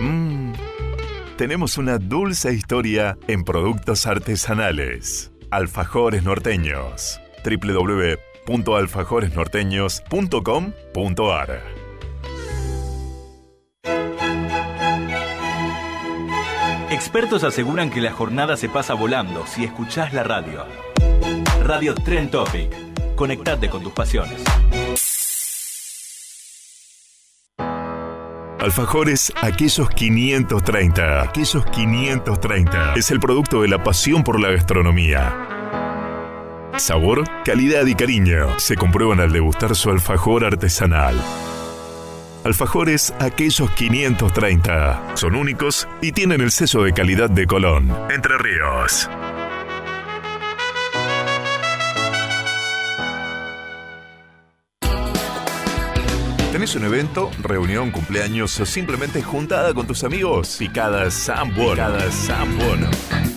Mm, tenemos una dulce historia en productos artesanales. Alfajores Norteños. www.alfajoresnorteños.com.ar Expertos aseguran que la jornada se pasa volando si escuchás la radio. Radio Trend Topic. Conectate con tus pasiones. Alfajores, aquellos 530. Aquellos 530. Es el producto de la pasión por la gastronomía. Sabor, calidad y cariño se comprueban al degustar su alfajor artesanal. Alfajores aquellos 530. Son únicos y tienen el sello de calidad de Colón, Entre Ríos. ¿Tenés un evento, reunión, cumpleaños o simplemente juntada con tus amigos? Picadas Sambono. Picadas Sambono.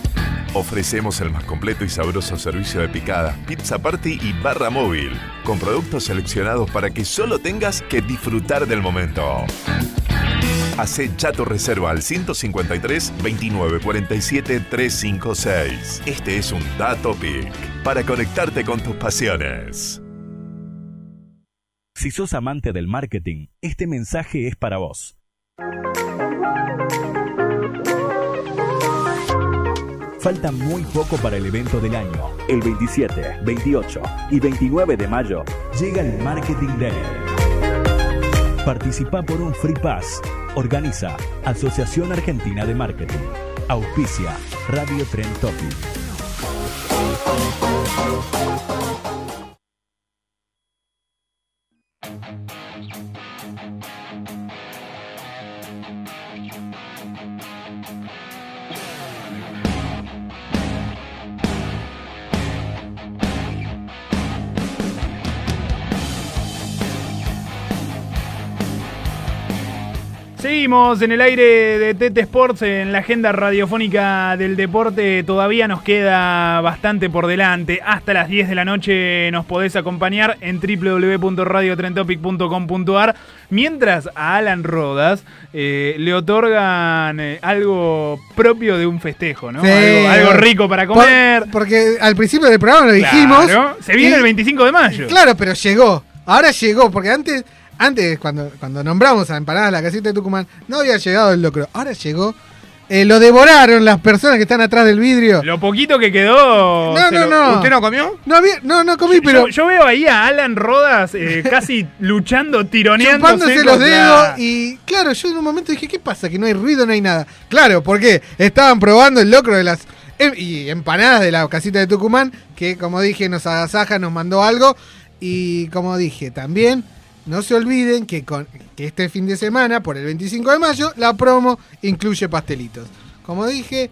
Ofrecemos el más completo y sabroso servicio de picada, pizza party y barra móvil, con productos seleccionados para que solo tengas que disfrutar del momento. Hacé ya tu reserva al 153 29 47 356. Este es un Dato Pic para conectarte con tus pasiones. Si sos amante del marketing, este mensaje es para vos. Falta muy poco para el evento del año. El 27, 28 y 29 de mayo llega el Marketing Day. Participa por un Free Pass. Organiza Asociación Argentina de Marketing. Auspicia Radio Trend Topic. Seguimos en el aire de TT Sports, en la agenda radiofónica del deporte. Todavía nos queda bastante por delante. Hasta las 10 de la noche nos podés acompañar en www.radiotrentopic.com.ar. Mientras a Alan Rodas eh, le otorgan eh, algo propio de un festejo, ¿no? Sí, algo, algo rico para por- comer. porque al principio del programa lo dijimos. Claro, se viene y- el 25 de mayo. Claro, pero llegó. Ahora llegó, porque antes, antes cuando, cuando nombramos a Empanadas de la Casita de Tucumán, no había llegado el locro. Ahora llegó. Eh, lo devoraron las personas que están atrás del vidrio. Lo poquito que quedó. No, no, lo- no. ¿Usted no comió? No, había- no, no comí, Yo- pero yo, veo ahí a Alan Rodas eh, casi luchando, tironeando. chupándose los dedos. Y claro, yo en un momento dije, ¿qué pasa? Que no hay ruido, no hay nada. Claro, porque estaban probando el locro de las em- y empanadas de la casita de Tucumán, que como dije, nos agasaja, nos mandó algo. Y como dije, también no se olviden que, con, que este fin de semana, por el 25 de mayo, la promo incluye pastelitos. Como dije,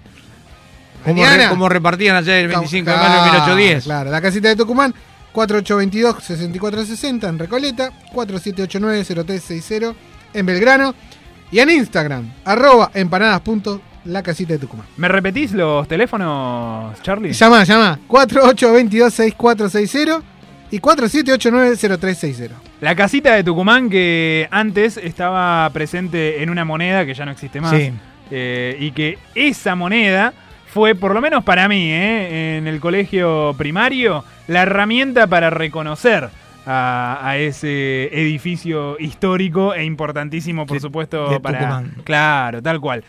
Como, mañana- re- como repartían ayer el 25 de mayo de Claro, 1810. Claro, la casita de Tucumán, 4822-6460 en Recoleta, 4789-0360 en Belgrano y en Instagram, arroba empanadas. La casita de Tucumán. ¿Me repetís los teléfonos, Charlie? Llama, llama, 4822-6460 y 4789-0360. La casita de Tucumán que antes estaba presente en una moneda que ya no existe más. Sí. Eh, y que esa moneda fue, por lo menos para mí, eh, en el colegio primario, la herramienta para reconocer a, a ese edificio histórico e importantísimo, por De- supuesto, de para. Tucumán. Claro, tal cual.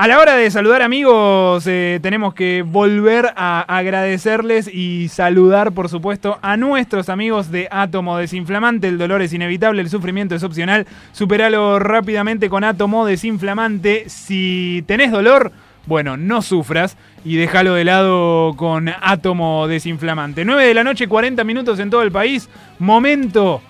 A la hora de saludar amigos, eh, tenemos que volver a agradecerles y saludar, por supuesto, a nuestros amigos de Átomo Desinflamante. El dolor es inevitable, el sufrimiento es opcional. Superalo rápidamente con Átomo Desinflamante. Si tenés dolor, bueno, no sufras y déjalo de lado con Átomo Desinflamante. 9 de la noche, 40 minutos en todo el país. Momento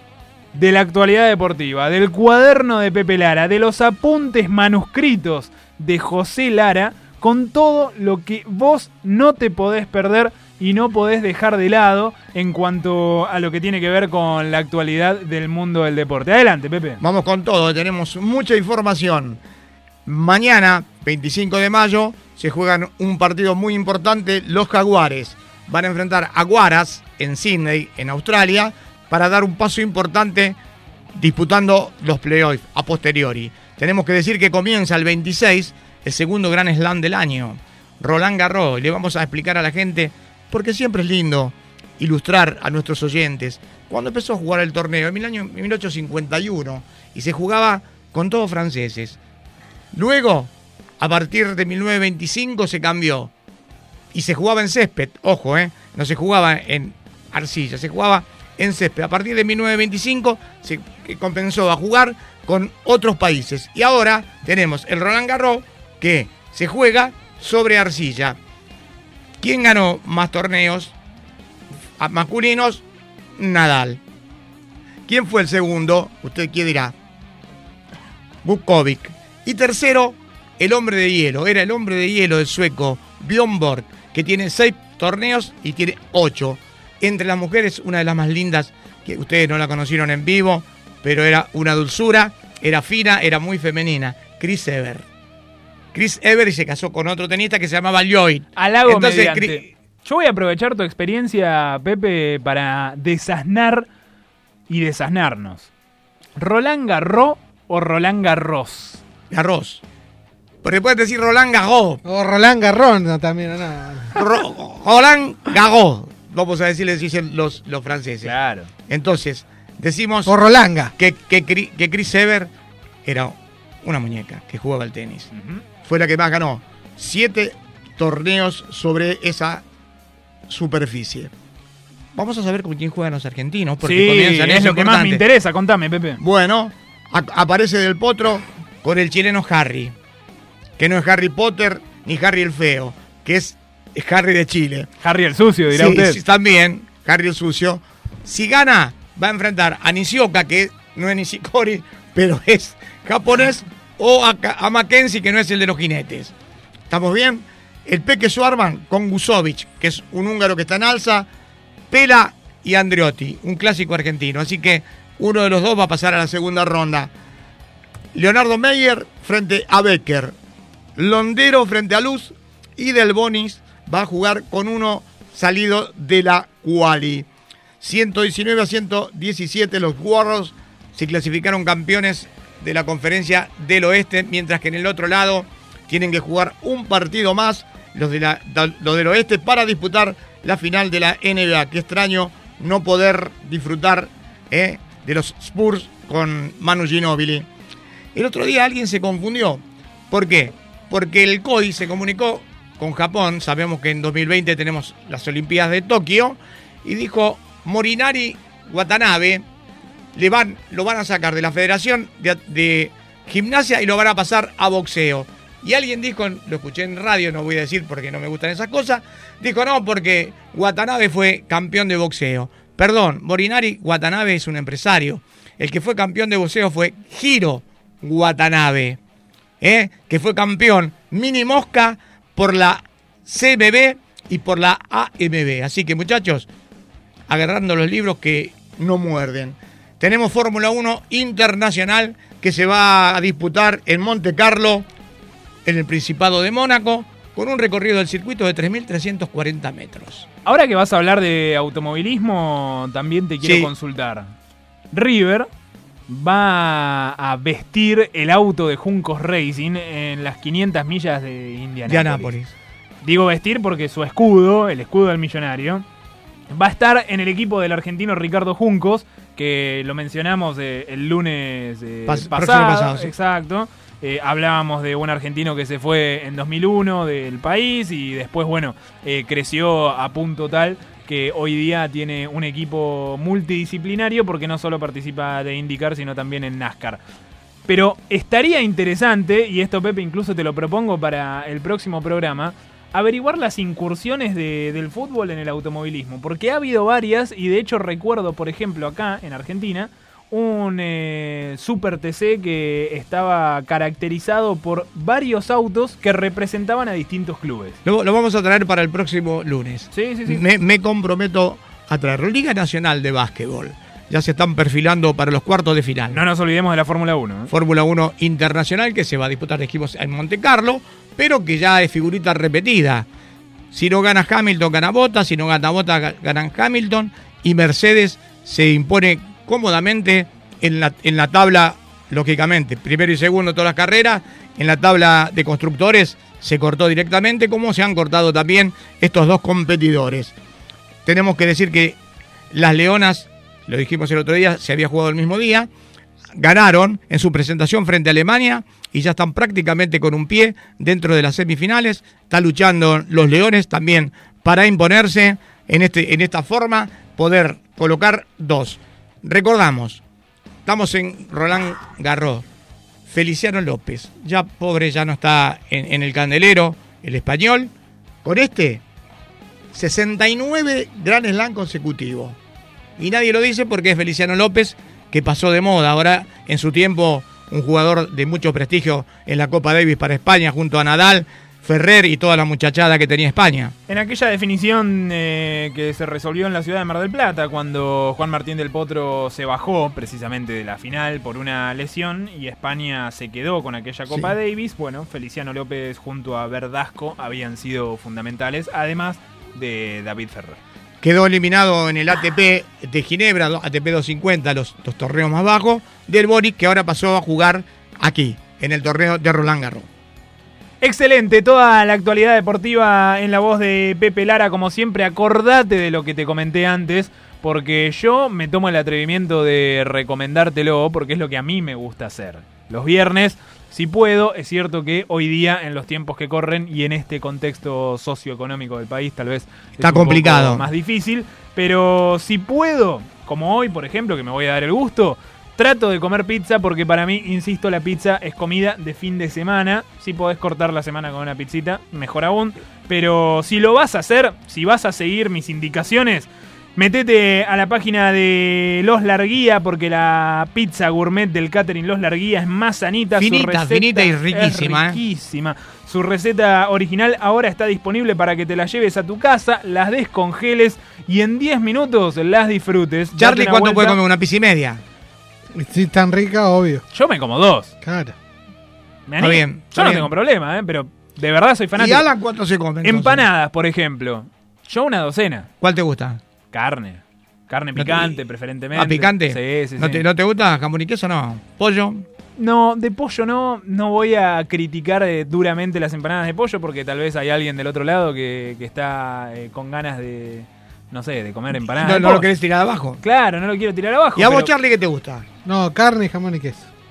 de la actualidad deportiva, del cuaderno de Pepe Lara, de los apuntes manuscritos de José Lara, con todo lo que vos no te podés perder y no podés dejar de lado en cuanto a lo que tiene que ver con la actualidad del mundo del deporte. Adelante, Pepe. Vamos con todo, tenemos mucha información. Mañana, 25 de mayo, se juegan un partido muy importante. Los Jaguares van a enfrentar a Guaras en Sydney, en Australia, para dar un paso importante disputando los playoffs a posteriori. Tenemos que decir que comienza el 26, el segundo gran slam del año, Roland Garros. Le vamos a explicar a la gente porque siempre es lindo ilustrar a nuestros oyentes. Cuando empezó a jugar el torneo, en el año 1851, y se jugaba con todos franceses. Luego, a partir de 1925 se cambió y se jugaba en césped, ojo, ¿eh? no se jugaba en arcilla, se jugaba en césped. A partir de 1925 se compensó a jugar con otros países. Y ahora tenemos el Roland Garros que se juega sobre arcilla. ¿Quién ganó más torneos masculinos? Nadal. ¿Quién fue el segundo? Usted quién dirá. Bukovic. Y tercero, el hombre de hielo. Era el hombre de hielo, el sueco Bjorn Borg, que tiene seis torneos y tiene ocho. Entre las mujeres, una de las más lindas, que ustedes no la conocieron en vivo, pero era una dulzura, era fina, era muy femenina. Chris Ever. Chris Ever y se casó con otro tenista que se llamaba Lloyd. Halago Entonces, mediante. Chris- Yo voy a aprovechar tu experiencia, Pepe, para desasnar y desasnarnos. ¿Roland Garros o Roland Garros? Garros. Porque puedes decir Roland Garros. O Roland Garrón no, también, no. Ro- Roland Garros. Vamos a decirles, dicen los, los franceses. Claro. Entonces, decimos. O Rolanga. Que, que, Cri- que Chris Ever era una muñeca que jugaba al tenis. Fue la que más ganó. Siete torneos sobre esa superficie. Vamos a saber con quién juegan los argentinos. Porque Sí, comienzan, es lo que más me interesa. Contame, Pepe. Bueno, aparece Del Potro con el chileno Harry. Que no es Harry Potter ni Harry el Feo, que es Harry de Chile. Harry el sucio, dirá Sí, usted. sí, también, Harry el sucio. Si gana, va a enfrentar a Nishioka, que no es Nishikori, pero es japonés, o a, a Mackenzie, que no es el de los jinetes. ¿Estamos bien? El Peque Schwarman con Gusovic, que es un húngaro que está en alza, Pela y Andreotti, un clásico argentino. Así que uno de los dos va a pasar a la segunda ronda. Leonardo Meyer frente a Becker. Londero frente a Luz. Y Del Bonis va a jugar con uno salido de la Quali. 119 a 117 los Warriors se clasificaron campeones de la conferencia del oeste, mientras que en el otro lado tienen que jugar un partido más los, de los del oeste para disputar la final de la NBA. Qué extraño no poder disfrutar eh, de los Spurs con Manu Ginobili. El otro día alguien se confundió. ¿Por qué? Porque el COI se comunicó con Japón. Sabemos que en 2020 tenemos las Olimpiadas de Tokio. Y dijo, Morinari Watanabe le van, lo van a sacar de la Federación de, Gimnasia y lo van a pasar a boxeo. Y alguien dijo, lo escuché en radio, no voy a decir porque no me gustan esas cosas, dijo no, porque Watanabe fue campeón de boxeo. Perdón, Morinari Watanabe es un empresario. El que fue campeón de boxeo fue Hiro Watanabe, ¿eh? que fue campeón mini mosca por la CBB y por la AMB. Así que muchachos, agarrando los libros que no muerden. Tenemos Fórmula 1 internacional que se va a disputar en Monte Carlo, en el Principado de Mónaco, con un recorrido del circuito de 3.340 metros. Ahora que vas a hablar de automovilismo, también te quiero Sí. consultar. River va a vestir el auto de Juncos Racing en las 500 millas de Indianápolis. Digo vestir porque su escudo, el escudo del millonario, va a estar en el equipo del argentino Ricardo Juncos, que lo mencionamos eh, el lunes eh, Pas- pasado. pasado, sí. Exacto. Eh, hablábamos de un argentino que se fue en 2001 del país y después, bueno, creció a punto tal que hoy día tiene un equipo multidisciplinario porque no solo participa de IndyCar, sino también en NASCAR. Pero estaría interesante, y esto Pepe incluso te lo propongo para el próximo programa, averiguar las incursiones de- del fútbol en el automovilismo. Porque ha habido varias, y de hecho recuerdo, por ejemplo, acá en Argentina, un eh, Super TC que estaba caracterizado por varios autos que representaban a distintos clubes. Lo, lo vamos a traer para el próximo lunes. Sí, sí, sí. Me, me comprometo a traerlo. Liga Nacional de Básquetbol. Ya se están perfilando para los cuartos de final. No nos olvidemos de la Fórmula 1. ¿eh? Fórmula 1 Internacional que se va a disputar de equipos en Monte Carlo, pero que ya es figurita repetida. Si no gana Hamilton, gana Bottas, si no gana Bottas, ga- ganan Hamilton y Mercedes se impone cómodamente en la, en la tabla, lógicamente, primero y segundo todas las carreras, en la tabla de constructores se cortó directamente, como se han cortado también estos dos competidores. Tenemos que decir que las Leonas, lo dijimos el otro día, se había jugado el mismo día, ganaron en su presentación frente a Alemania y ya están prácticamente con un pie dentro de las semifinales. Está luchando los Leones también para imponerse en, este, en esta forma, poder colocar dos. Recordamos, estamos en Roland Garros. Feliciano López, ya pobre, ya no está en, el candelero, el español. Con este, 69 Grand Slam consecutivos. Y nadie lo dice porque es Feliciano López, que pasó de moda. Ahora, en su tiempo, un jugador de mucho prestigio en la Copa Davis para España, junto a Nadal, Ferrer y toda la muchachada que tenía España. En aquella definición eh, que se resolvió en la ciudad de Mar del Plata, cuando Juan Martín del Potro se bajó precisamente de la final por una lesión y España se quedó con aquella Copa Davis, bueno, Feliciano López junto a Verdasco habían sido fundamentales, además de David Ferrer. Quedó eliminado en el ATP de Ginebra, ATP 250, los, los torneos más bajos, del Boric, que ahora pasó a jugar aquí, en el torneo de Roland Garros. Excelente, toda la actualidad deportiva en la voz de Pepe Lara, como siempre, acordate de lo que te comenté antes, porque yo me tomo el atrevimiento de recomendártelo, porque es lo que a mí me gusta hacer. Los viernes, si puedo, es cierto que hoy día, en los tiempos que corren y en este contexto socioeconómico del país, tal vez Está es un complicado. poco más difícil, pero si puedo, como hoy, por ejemplo, que me voy a dar el gusto, Trato de comer pizza porque para mí, insisto, la pizza es comida de fin de semana. Si podés cortar la semana con una pizzita, mejor aún. Pero si lo vas a hacer, si vas a seguir mis indicaciones, metete a la página de Los Larguía porque la pizza gourmet del catering Los Larguía es más sanita. Finita, finita y riquísima, ¿eh? Es riquísima. Su receta original ahora está disponible para que te la lleves a tu casa, las descongeles y en 10 minutos las disfrutes. Charlie, ¿cuánto puede vuelta. comer? ¿Una pizza y media? Si es tan rica, obvio. Yo me como dos. Claro. Me Está bien, Yo no bien. tengo problema, ¿eh? pero de verdad soy ¿Y fanático. Alan cuánto se come? entonces? Empanadas, por ejemplo. Yo una docena. ¿Cuál te gusta? Carne. Carne No te- picante, preferentemente. ¿Ah, picante? Sí, sí, ¿No, sí. Te, ¿No te gusta jamón y queso? No. ¿Pollo? No, de pollo no. No voy a criticar eh, duramente las empanadas de pollo porque tal vez hay alguien del otro lado que, que está eh, con ganas de, no sé, de comer empanadas. No, lo querés tirar abajo. Claro, no lo quiero tirar abajo. ¿Y a vos, pero- Charlie, qué te gusta? No, carne, jamón y queso.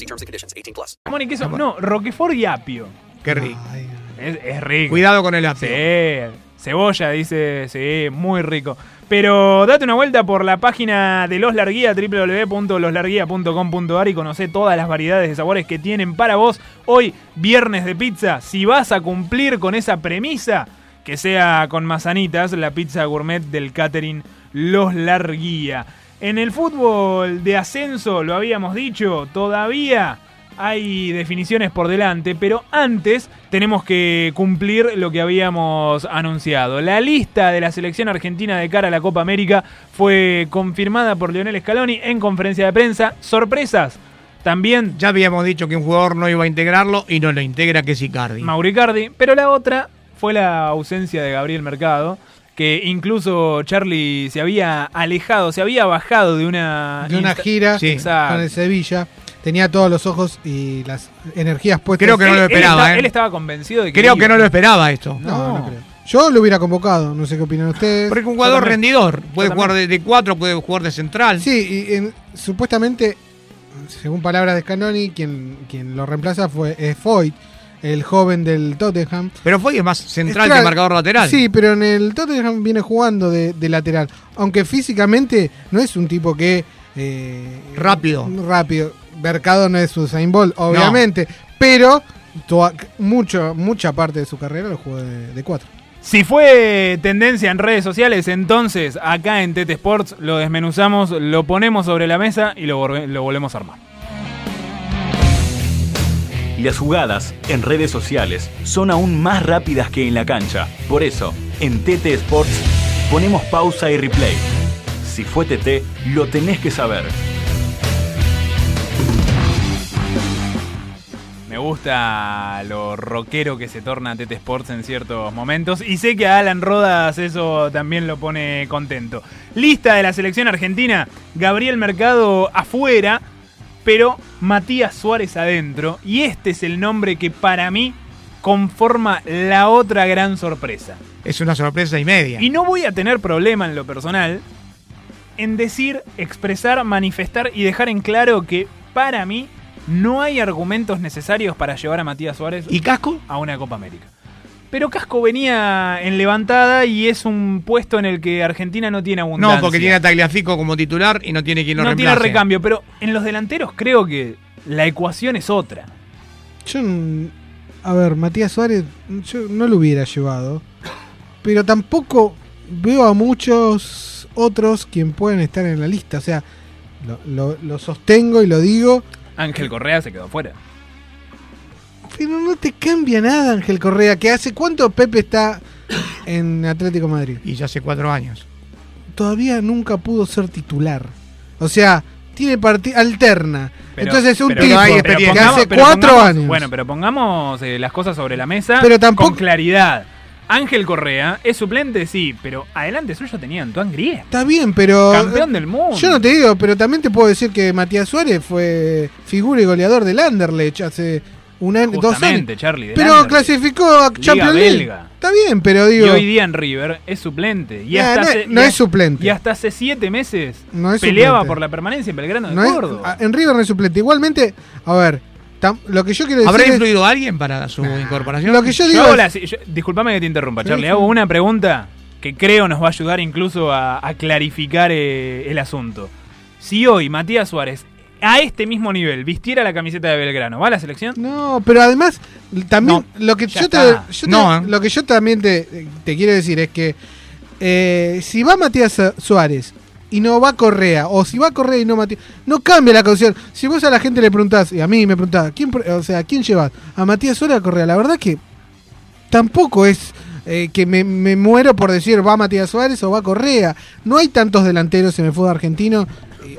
See terms and conditions. 18 plus. Queso. No, Roquefort y apio. Qué rico. Es, es rico. Cuidado con el apio. Sí, cebolla, dice, sí, muy rico. Pero date una vuelta por la página de Los Larguía, www.loslarguía.com.ar y conoce todas las variedades de sabores que tienen para vos hoy, viernes de pizza. Si vas a cumplir con esa premisa, que sea con manzanitas, la pizza gourmet del catering Los Larguía. En el fútbol de ascenso, lo habíamos dicho, todavía hay definiciones por delante, pero antes tenemos que cumplir lo que habíamos anunciado. La lista de la selección argentina de cara a la Copa América fue confirmada por Lionel Scaloni en conferencia de prensa. Sorpresas. También Ya habíamos dicho que un jugador no iba a integrarlo y no lo integra, que es Icardi. Mauricardi, pero la otra fue la ausencia de Gabriel Mercado, que incluso Charlie se había alejado, se había bajado de una De una gira Exacto. con el Sevilla. Tenía todos los ojos y las energías puestas. Creo que no lo Él- él esperaba, está- ¿eh? Él estaba convencido de que Creo iba. que no lo esperaba esto. No, no creo. Yo lo hubiera convocado, no sé qué opinan ustedes. Porque es un jugador rendidor. Puede jugar de, de cuatro, puede jugar de central. Sí, y en- supuestamente, según palabras de Scanoni, quien, quien lo reemplaza fue es Foyt, el joven del Tottenham. Pero Foy es más central que marcador lateral. Sí, pero en el Tottenham viene jugando de, de lateral. Aunque físicamente no es un tipo que. eh, Rápido. Rápido. Mercado no es Usain Bolt, obviamente. Pero mucho, mucha parte de su carrera lo jugó de, de cuatro. Si fue tendencia en redes sociales, entonces acá en Tete Sports lo desmenuzamos, lo ponemos sobre la mesa y lo, lo volvemos a armar. Y las jugadas en redes sociales son aún más rápidas que en la cancha. Por eso, en TT Sports ponemos pausa y replay. Si fue TT, lo tenés que saber. Me gusta lo rockero que se torna Tete Sports en ciertos momentos. Y sé que a Alan Rodas eso también lo pone contento. Lista de la selección argentina. Gabriel Mercado afuera, pero Matías Suárez adentro. Y este es el nombre que para mí conforma la otra gran sorpresa. Es una sorpresa y media. Y no voy a tener problema en lo personal en decir, expresar, manifestar y dejar en claro que para mí no hay argumentos necesarios para llevar a Matías Suárez ¿Y Casco? a una Copa América. Pero Casco venía en levantada y es un puesto en el que Argentina no tiene abundancia. No, porque tiene a Tagliafico como titular y no tiene quien lo no tiene reemplace. recambio, pero en los delanteros creo que la ecuación es otra. Yo, a ver, Matías Suárez, yo no lo hubiera llevado. Pero tampoco veo a muchos otros quien pueden estar en la lista. O sea, lo, lo- lo sostengo y lo digo. Ángel Correa se quedó fuera. Pero no te cambia nada, Ángel Correa. Que hace cuánto Pepe está en Atlético de Madrid. Y ya hace cuatro años. Todavía nunca pudo ser titular. O sea, tiene parti alterna. Pero- Entonces es un pero- tipo que pongamos- hace pero cuatro pongamos- años. Bueno, pero pongamos eh, las cosas sobre la mesa Pero tampoco- con claridad. Ángel Correa es suplente, sí, pero adelante suyo tenía Antoine Griezmann. Está bien, pero. Campeón del mundo. Yo no te digo, pero también te puedo decir que Matías Suárez fue figura y goleador del Anderlecht hace un año, dos años. Charlie. Pero clasificó a Liga Champions League. Está bien, pero digo. Y hoy día en River es suplente. Y Nah, hasta no es- hace- no y es a- suplente. Y hasta hace siete meses No es peleaba suplente. por la permanencia en Belgrano de no es- Córdoba. en River no es suplente. Igualmente, a ver, tam- lo que yo quiero decir. ¿Habrá es- influido alguien para su incorporación? Lo que yo Yo digo es- la- yo- disculpame que te interrumpa, Charlie. sí. Hago una pregunta que creo nos va a ayudar incluso a, a clarificar eh, el asunto. Si hoy Matías Suárez a este mismo nivel vistiera la camiseta de Belgrano, ¿va a la selección? No, pero además, también lo que yo te, está. yo te- No, ¿eh? lo que yo también te, te quiero decir es que eh, si va Matías Suárez y no va Correa, o si va Correa y no Matías, no cambia la canción. Si vos a la gente le preguntás, y a mí me preguntás, ¿quién, o sea, ¿quién llevas? ¿A Matías Suárez o a Correa? La verdad que tampoco es eh, que me, me muero por decir va Matías Suárez o va Correa. No hay tantos delanteros en el fútbol argentino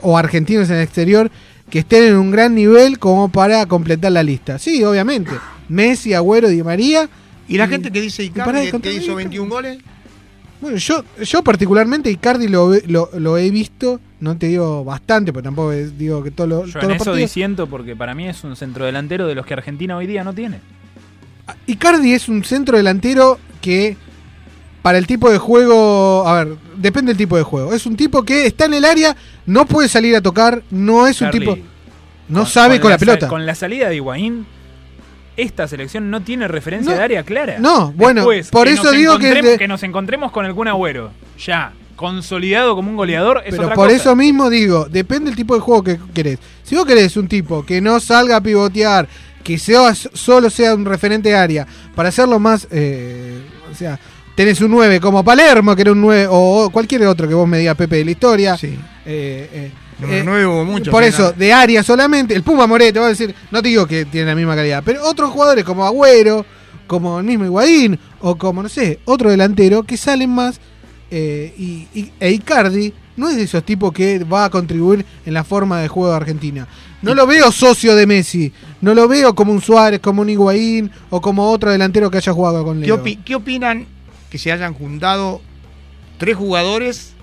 o argentinos en el exterior que estén en un gran nivel como para completar la lista. Sí, obviamente. Messi, Agüero, Di María. ¿Y la gente que dice Icardi que, que hizo 21 goles? Bueno, yo, yo particularmente Icardi lo, lo, lo he visto, no te digo bastante, pero tampoco digo que todo lo, Yo todos en los eso partidos. diciendo porque para mí es un centrodelantero de los que Argentina hoy día no tiene. Icardi es un centro delantero que para el tipo de juego, a ver, depende del tipo de juego. Es un tipo que está en el área, no puede salir a tocar, no es un tipo no sabe con, la, pelota. Con la salida de Higuaín, esta selección no tiene referencia No, de área clara. no, bueno, por que eso digo que de- que nos encontremos con Kun Agüero, ya consolidado como un goleador, es Pero otra por cosa. eso mismo digo, depende del tipo de juego que querés. Si vos querés un tipo que no salga a pivotear, que sea, solo sea un referente área, para hacerlo más, eh, o sea, tenés un 9 como Palermo, que era un 9, o cualquier otro que vos me digas Pepe de la historia. Sí. Eh, eh, eh, no hubo muchos, Por eso, de área solamente, el Puma Moret, te voy a decir, no te digo que tiene la misma calidad, pero otros jugadores como Agüero, como el mismo Higuaín, o como, no sé, otro delantero que salen más, eh, y, y- e Icardi no es de esos tipos que va a contribuir en la forma de juego de Argentina. No lo veo socio de Messi, no lo veo como un Suárez, como un Higuaín, o como otro delantero que haya jugado con ¿Qué, Leo. opi- qué opinan que se hayan juntado tres jugadores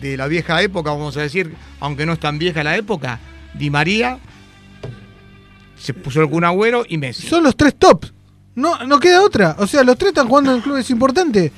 de la vieja época, vamos a decir, aunque no es tan vieja la época? Di María, se puso el Kun Agüero y Messi. Son los tres tops. No, no queda otra. O sea, los tres están jugando en clubes importantes.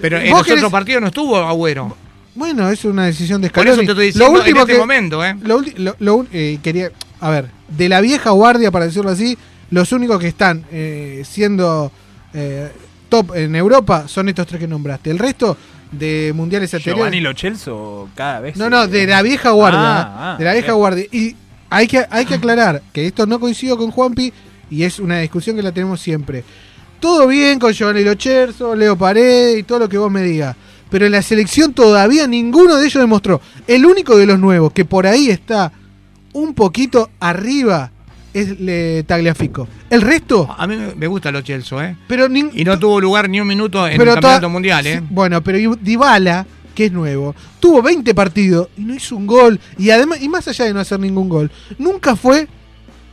Pero en los querés- otros partidos no estuvo Agüero. Bueno, es una decisión de Por Scaloni. eso te estoy diciendo lo último en este que, momento, ¿eh? Lo, lo- eh, quería, a ver, de la vieja guardia, para decirlo así, los únicos que están eh, siendo eh, top en Europa son estos tres que nombraste. El resto de mundiales Giovanni anteriores. Lo Celso cada vez. No, no, de la vieja guardia. Ah, ah, de la vieja guardia. Y hay que, hay que aclarar que esto no coincido con Juanpi y es una discusión que la tenemos siempre. Todo bien con Giovanni Locherzo, Leo Pared y todo lo que vos me digas. Pero en la selección todavía ninguno de ellos demostró. El único de los nuevos que por ahí está un poquito arriba es le- Tagliafico. El resto. A mí me- gusta los Chelsea, ¿eh? Pero nin- Y no tuvo lugar ni un minuto en pero el campeonato mundial, ¿eh? sí, bueno, pero Dybala, que es nuevo, tuvo 20 partidos y no hizo un gol. Y además, y más allá de no hacer ningún gol, nunca fue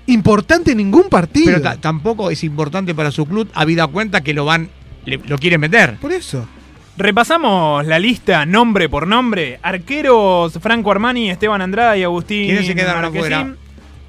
importante en ningún partido. Pero ta- tampoco es importante para su club, habida cuenta que lo van, le- lo quieren meter. Por eso. Repasamos la lista nombre por nombre. Arqueros Franco Armani, Esteban Andrada y Agustín ¿Quiénes se quedaron afuera?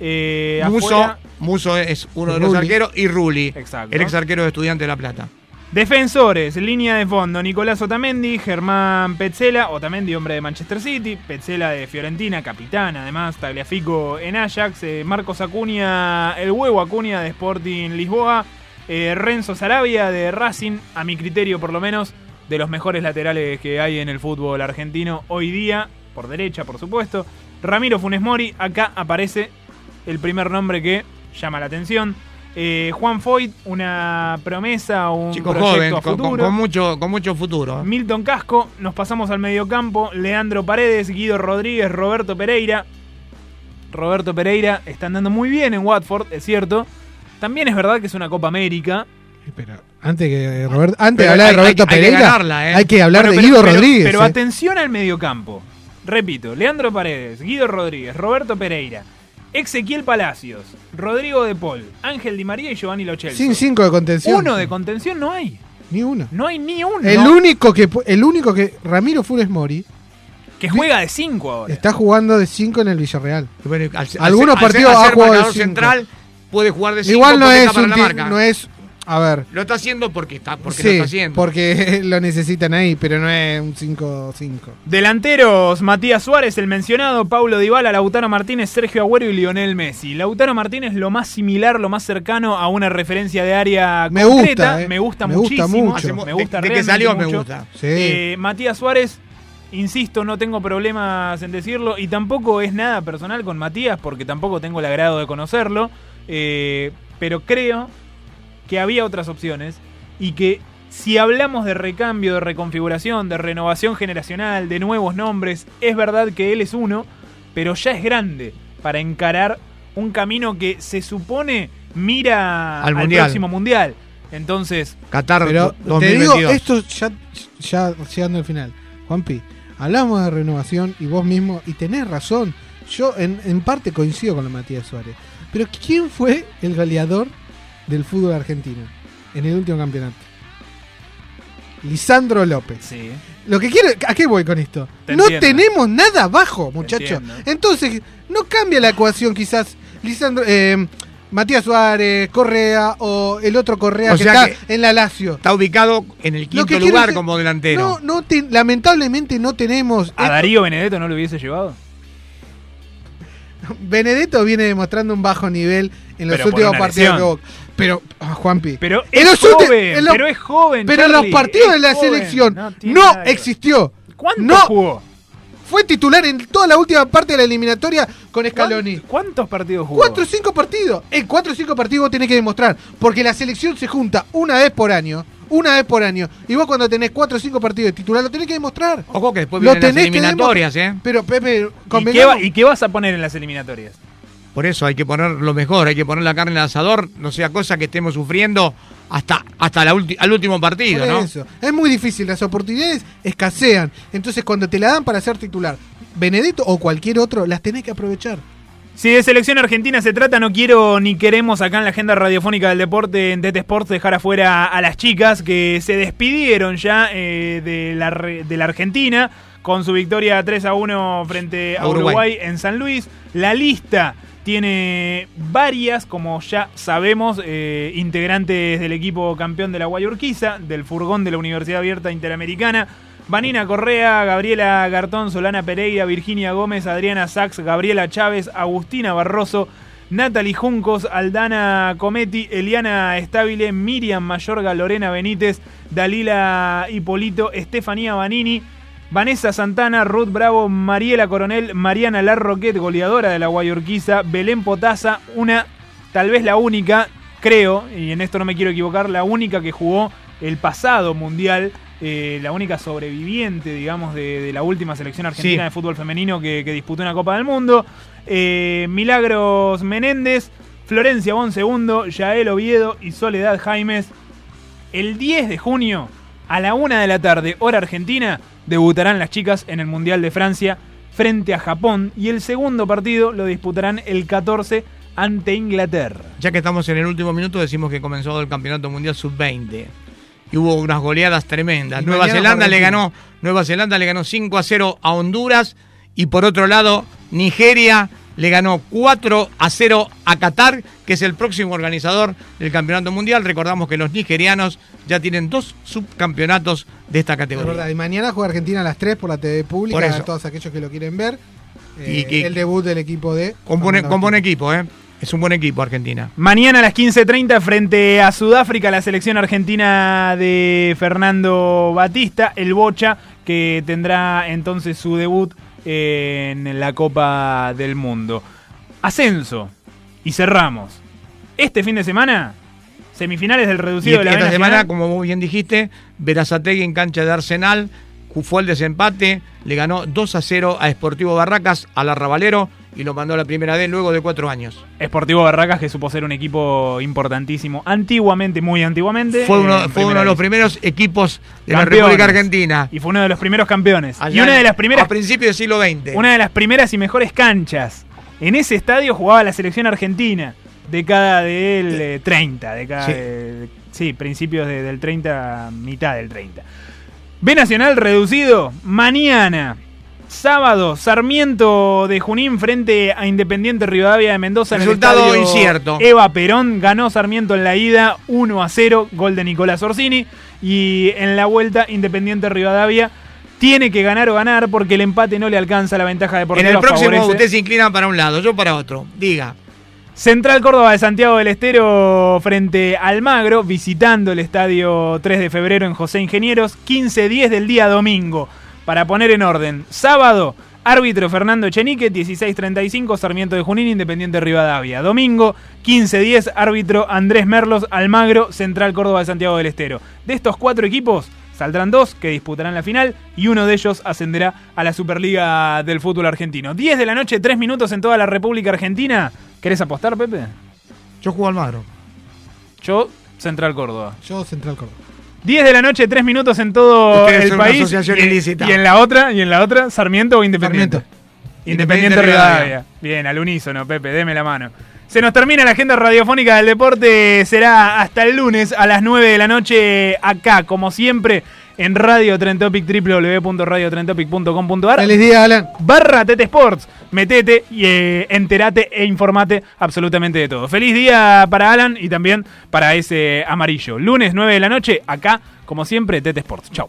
Eh, Muso, afuera, Muso es uno de los arqueros y Rulli, Exacto. el ex arquero de Estudiante de La Plata. Defensores, línea de fondo, Nicolás Otamendi, Germán Petzela, Otamendi hombre de Manchester City, Petzela de Fiorentina, capitán además, Tagliafico en Ajax, eh, Marcos Acuña, el huevo Acuña de Sporting Lisboa, eh, Renzo Sarabia de Racing, a mi criterio por lo menos, de los mejores laterales que hay en el fútbol argentino hoy día, por derecha por supuesto, Ramiro Funes Mori, acá aparece el primer nombre que llama la atención. Eh, Juan Foyt, una promesa, un Chico proyecto joven, a con- futuro. con mucho, con mucho futuro. ¿eh? Milton Casco, nos pasamos al mediocampo, Leandro Paredes, Guido Rodríguez, Roberto Pereira. Roberto Pereira está andando muy bien en Watford, es cierto. También es verdad que es una Copa América. Antes, que Robert- antes Pero de hablar hay- de Roberto hay- hay que Pereira, ganarla, ¿eh? hay que hablar Bueno, de pero- Guido pero- Rodríguez. Pero eh. atención al mediocampo. Repito, Leandro Paredes, Guido Rodríguez, Roberto Pereira, Ezequiel Palacios, Rodrigo De Paul, Ángel Di María y Giovanni Lo Celso. Sin cinco de contención. Uno de contención no hay. Ni uno. No hay ni uno. El único que el único que Ramiro Funes Mori Que juega de 5 ahora. está jugando de 5 en el Villarreal. Al- al- Algunos al- partidos al ha jugado de 5. central, puede jugar de cinco Igual no es un la ti- marca. no es a ver, Lo está haciendo porque está, porque sí, lo está haciendo. porque lo necesitan ahí, pero no es un 5-5. Delanteros, Matías Suárez, el mencionado, Paulo Dybala, Lautaro Martínez, Sergio Agüero y Lionel Messi. Lautaro Martínez lo más similar, lo más cercano a una referencia de área Me concreta. gusta, eh. me gusta Me gusta muchísimo. mucho. Me De- gusta de que realmente salió me mucho. gusta. Sí. Eh, Matías Suárez, insisto, no tengo problemas en decirlo y tampoco es nada personal con Matías porque tampoco tengo el agrado de conocerlo, eh, pero creo que había otras opciones y que si hablamos de recambio, de reconfiguración, de renovación generacional, de nuevos nombres, es verdad que él es uno, pero ya es grande para encarar un camino que se supone mira Al próximo mundial. Entonces, Qatar Pero do- te digo 2022. esto ya, ya llegando al final. Juanpi, hablamos de renovación y vos mismo, y tenés razón. Yo en, en parte coincido con la Matías Suárez. Pero ¿quién fue el goleador del fútbol argentino en el último campeonato? Lisandro López. sí. Lo que quiero, ¿a qué voy con esto? Te no entiendo. tenemos nada abajo, muchachos. Entonces, no cambia la ecuación quizás Lisandro, eh, Matías Suárez, Correa o el otro Correa O que está en la Lazio. Está ubicado en el quinto lugar decir- como delantero. No, no te- lamentablemente no tenemos. ¿A Darío Benedetto no lo hubiese llevado? Benedetto viene demostrando un bajo nivel en los Pero últimos partidos Boca. Pero, ah, Juanpi. Pero en es los joven, en los- pero es joven, Pero en los partidos de la joven, selección no existió. ¿Cuánto no jugó? Fue titular en toda la última parte de la eliminatoria con Scaloni. ¿Cuántos partidos jugó? Cuatro o cinco partidos. En cuatro o cinco partidos vos tenés que demostrar. Porque la selección se junta una vez por año. Una vez por año. Y vos cuando tenés cuatro o cinco partidos de titular lo tenés que demostrar. Ojo que después Lo vienen las tenés que eliminatorias, ¿eh? Pero Pepe, ¿Y qué, va- ¿Y qué vas a poner en las eliminatorias? Por eso hay que poner lo mejor, hay que poner la carne en el asador, no sea cosa que estemos sufriendo hasta, hasta la ulti- al último partido, Por ¿no? eso. Es muy difícil, las oportunidades escasean. Entonces, cuando te la dan para ser titular, Benedetto o cualquier otro, las tenés que aprovechar. Si de selección argentina se trata, no quiero ni queremos acá en la agenda radiofónica del deporte en TT Sports dejar afuera a las chicas que se despidieron ya eh, de, la, de la Argentina con su victoria 3 a 1 frente a A Uruguay. Uruguay. en San Luis. La lista tiene varias, como ya sabemos, eh, integrantes del equipo campeón de la Guayurquiza, del furgón de la Universidad Abierta Interamericana. Vanina Correa, Gabriela Gartón, Solana Pereira, Virginia Gómez, Adriana Sachs, Gabriela Chávez, Agustina Barroso, Natalie Juncos, Aldana Cometi, Eliana Estabile, Miriam Mayorga, Lorena Benítez, Dalila Hipolito, Estefanía Vanini, Vanessa Santana, Ruth Bravo, Mariela Coronel, Mariana Larroquet, goleadora de la Guayurquiza, Belén Potasa, una, tal vez la única, creo, y en esto no me quiero equivocar, la única que jugó el pasado mundial, eh, la única sobreviviente, digamos, de, de la última selección argentina Sí. de fútbol femenino que, que disputó una Copa del Mundo. Eh, Milagros Menéndez, Florencia Bon segundo, Yael Oviedo y Soledad Jaimes. El 10 de junio, a la una de la tarde, hora argentina, debutarán las chicas en el Mundial de Francia frente a Japón y el segundo partido lo disputarán el 14 ante Inglaterra. Ya que estamos en el último minuto, decimos que comenzó el Campeonato Mundial Sub-20. Y hubo unas goleadas tremendas. Y Nueva Zelanda le ganó, Nueva Zelanda le ganó 5 a 0 a Honduras. Y por otro lado, Nigeria le ganó 4 a 0 a Qatar, que es el próximo organizador del Campeonato Mundial. Recordamos que los nigerianos ya tienen dos subcampeonatos de esta Es categoría. verdad, y mañana juega Argentina a las 3 por la TV pública, Por eso. a todos aquellos que lo quieren ver. Y Eh, que- el debut del equipo de. Compone, buen equipo, ¿eh? Es un buen equipo Argentina. Mañana a las 15.30 frente a Sudáfrica, la selección argentina de Fernando Batista, el Bocha, que tendrá entonces su debut en la Copa del Mundo. Ascenso. Y cerramos. Este fin de semana, semifinales del Y reducido de la esta semana, como muy bien dijiste, Verazategui en cancha de Arsenal fue el desempate, le ganó 2 a 0 a Sportivo Barracas, al Arrabalero, y lo mandó a la primera D luego de cuatro años. Sportivo Barracas, que supo ser un equipo importantísimo antiguamente, muy antiguamente. Fue uno, fue de los primeros equipos de la. República Argentina. Y fue uno de los primeros campeones. Allá y una de las A primeras principios del siglo XX. una de las primeras y mejores canchas. En ese estadio jugaba la selección argentina, década del eh, 30, década Sí. de- sí, principios de- del 30, mitad del 30. B Nacional reducido, mañana, sábado, Sarmiento de Junín frente a Independiente Rivadavia de Mendoza. en el Resultado incierto. Eva Perón ganó Sarmiento en la ida 1 a 0, gol de Nicolás Orsini. Y en la vuelta, Independiente Rivadavia tiene que ganar o ganar porque el empate no le alcanza la ventaja en deportiva. el próximo favorece. usted se inclina para un lado, yo para otro. Diga. Central Córdoba de Santiago del Estero frente al Magro, visitando el estadio 3 de febrero en José Ingenieros, 15-10 del día domingo. Para poner en orden, sábado, árbitro Fernando Chenique, 16-35, Sarmiento de Junín, Independiente Rivadavia. Domingo, 15-10, árbitro Andrés Merlos, Almagro, Central Córdoba de Santiago del Estero. De estos cuatro equipos, saldrán dos que disputarán la final y uno de ellos ascenderá a la Superliga del Fútbol Argentino. 10 de la noche, 3 minutos en toda la República Argentina. ¿Querés apostar, Pepe? Yo juego Almagro. Yo, Central Córdoba. Yo, Central Córdoba. 10 de la noche, 3 minutos en todo Ustedes el son una país. asociación y, ilícita. y en la otra, y en la otra, Sarmiento o Independiente. Independiente, Independiente Rivadavia. Rivadavia. Bien, al unísono, Pepe, deme la mano. Se nos termina la agenda radiofónica del deporte. Será hasta el lunes a las 9 de la noche acá, como siempre, en Radio Trentopic, www.radiotrentopic.com.ar. Feliz día, Alan. Barra Tete Sports. Metete y eh, enterate e informate absolutamente de todo. Feliz día para Alan y también para ese amarillo. Lunes 9 de la noche, acá, como siempre, Tete Sports. Chau.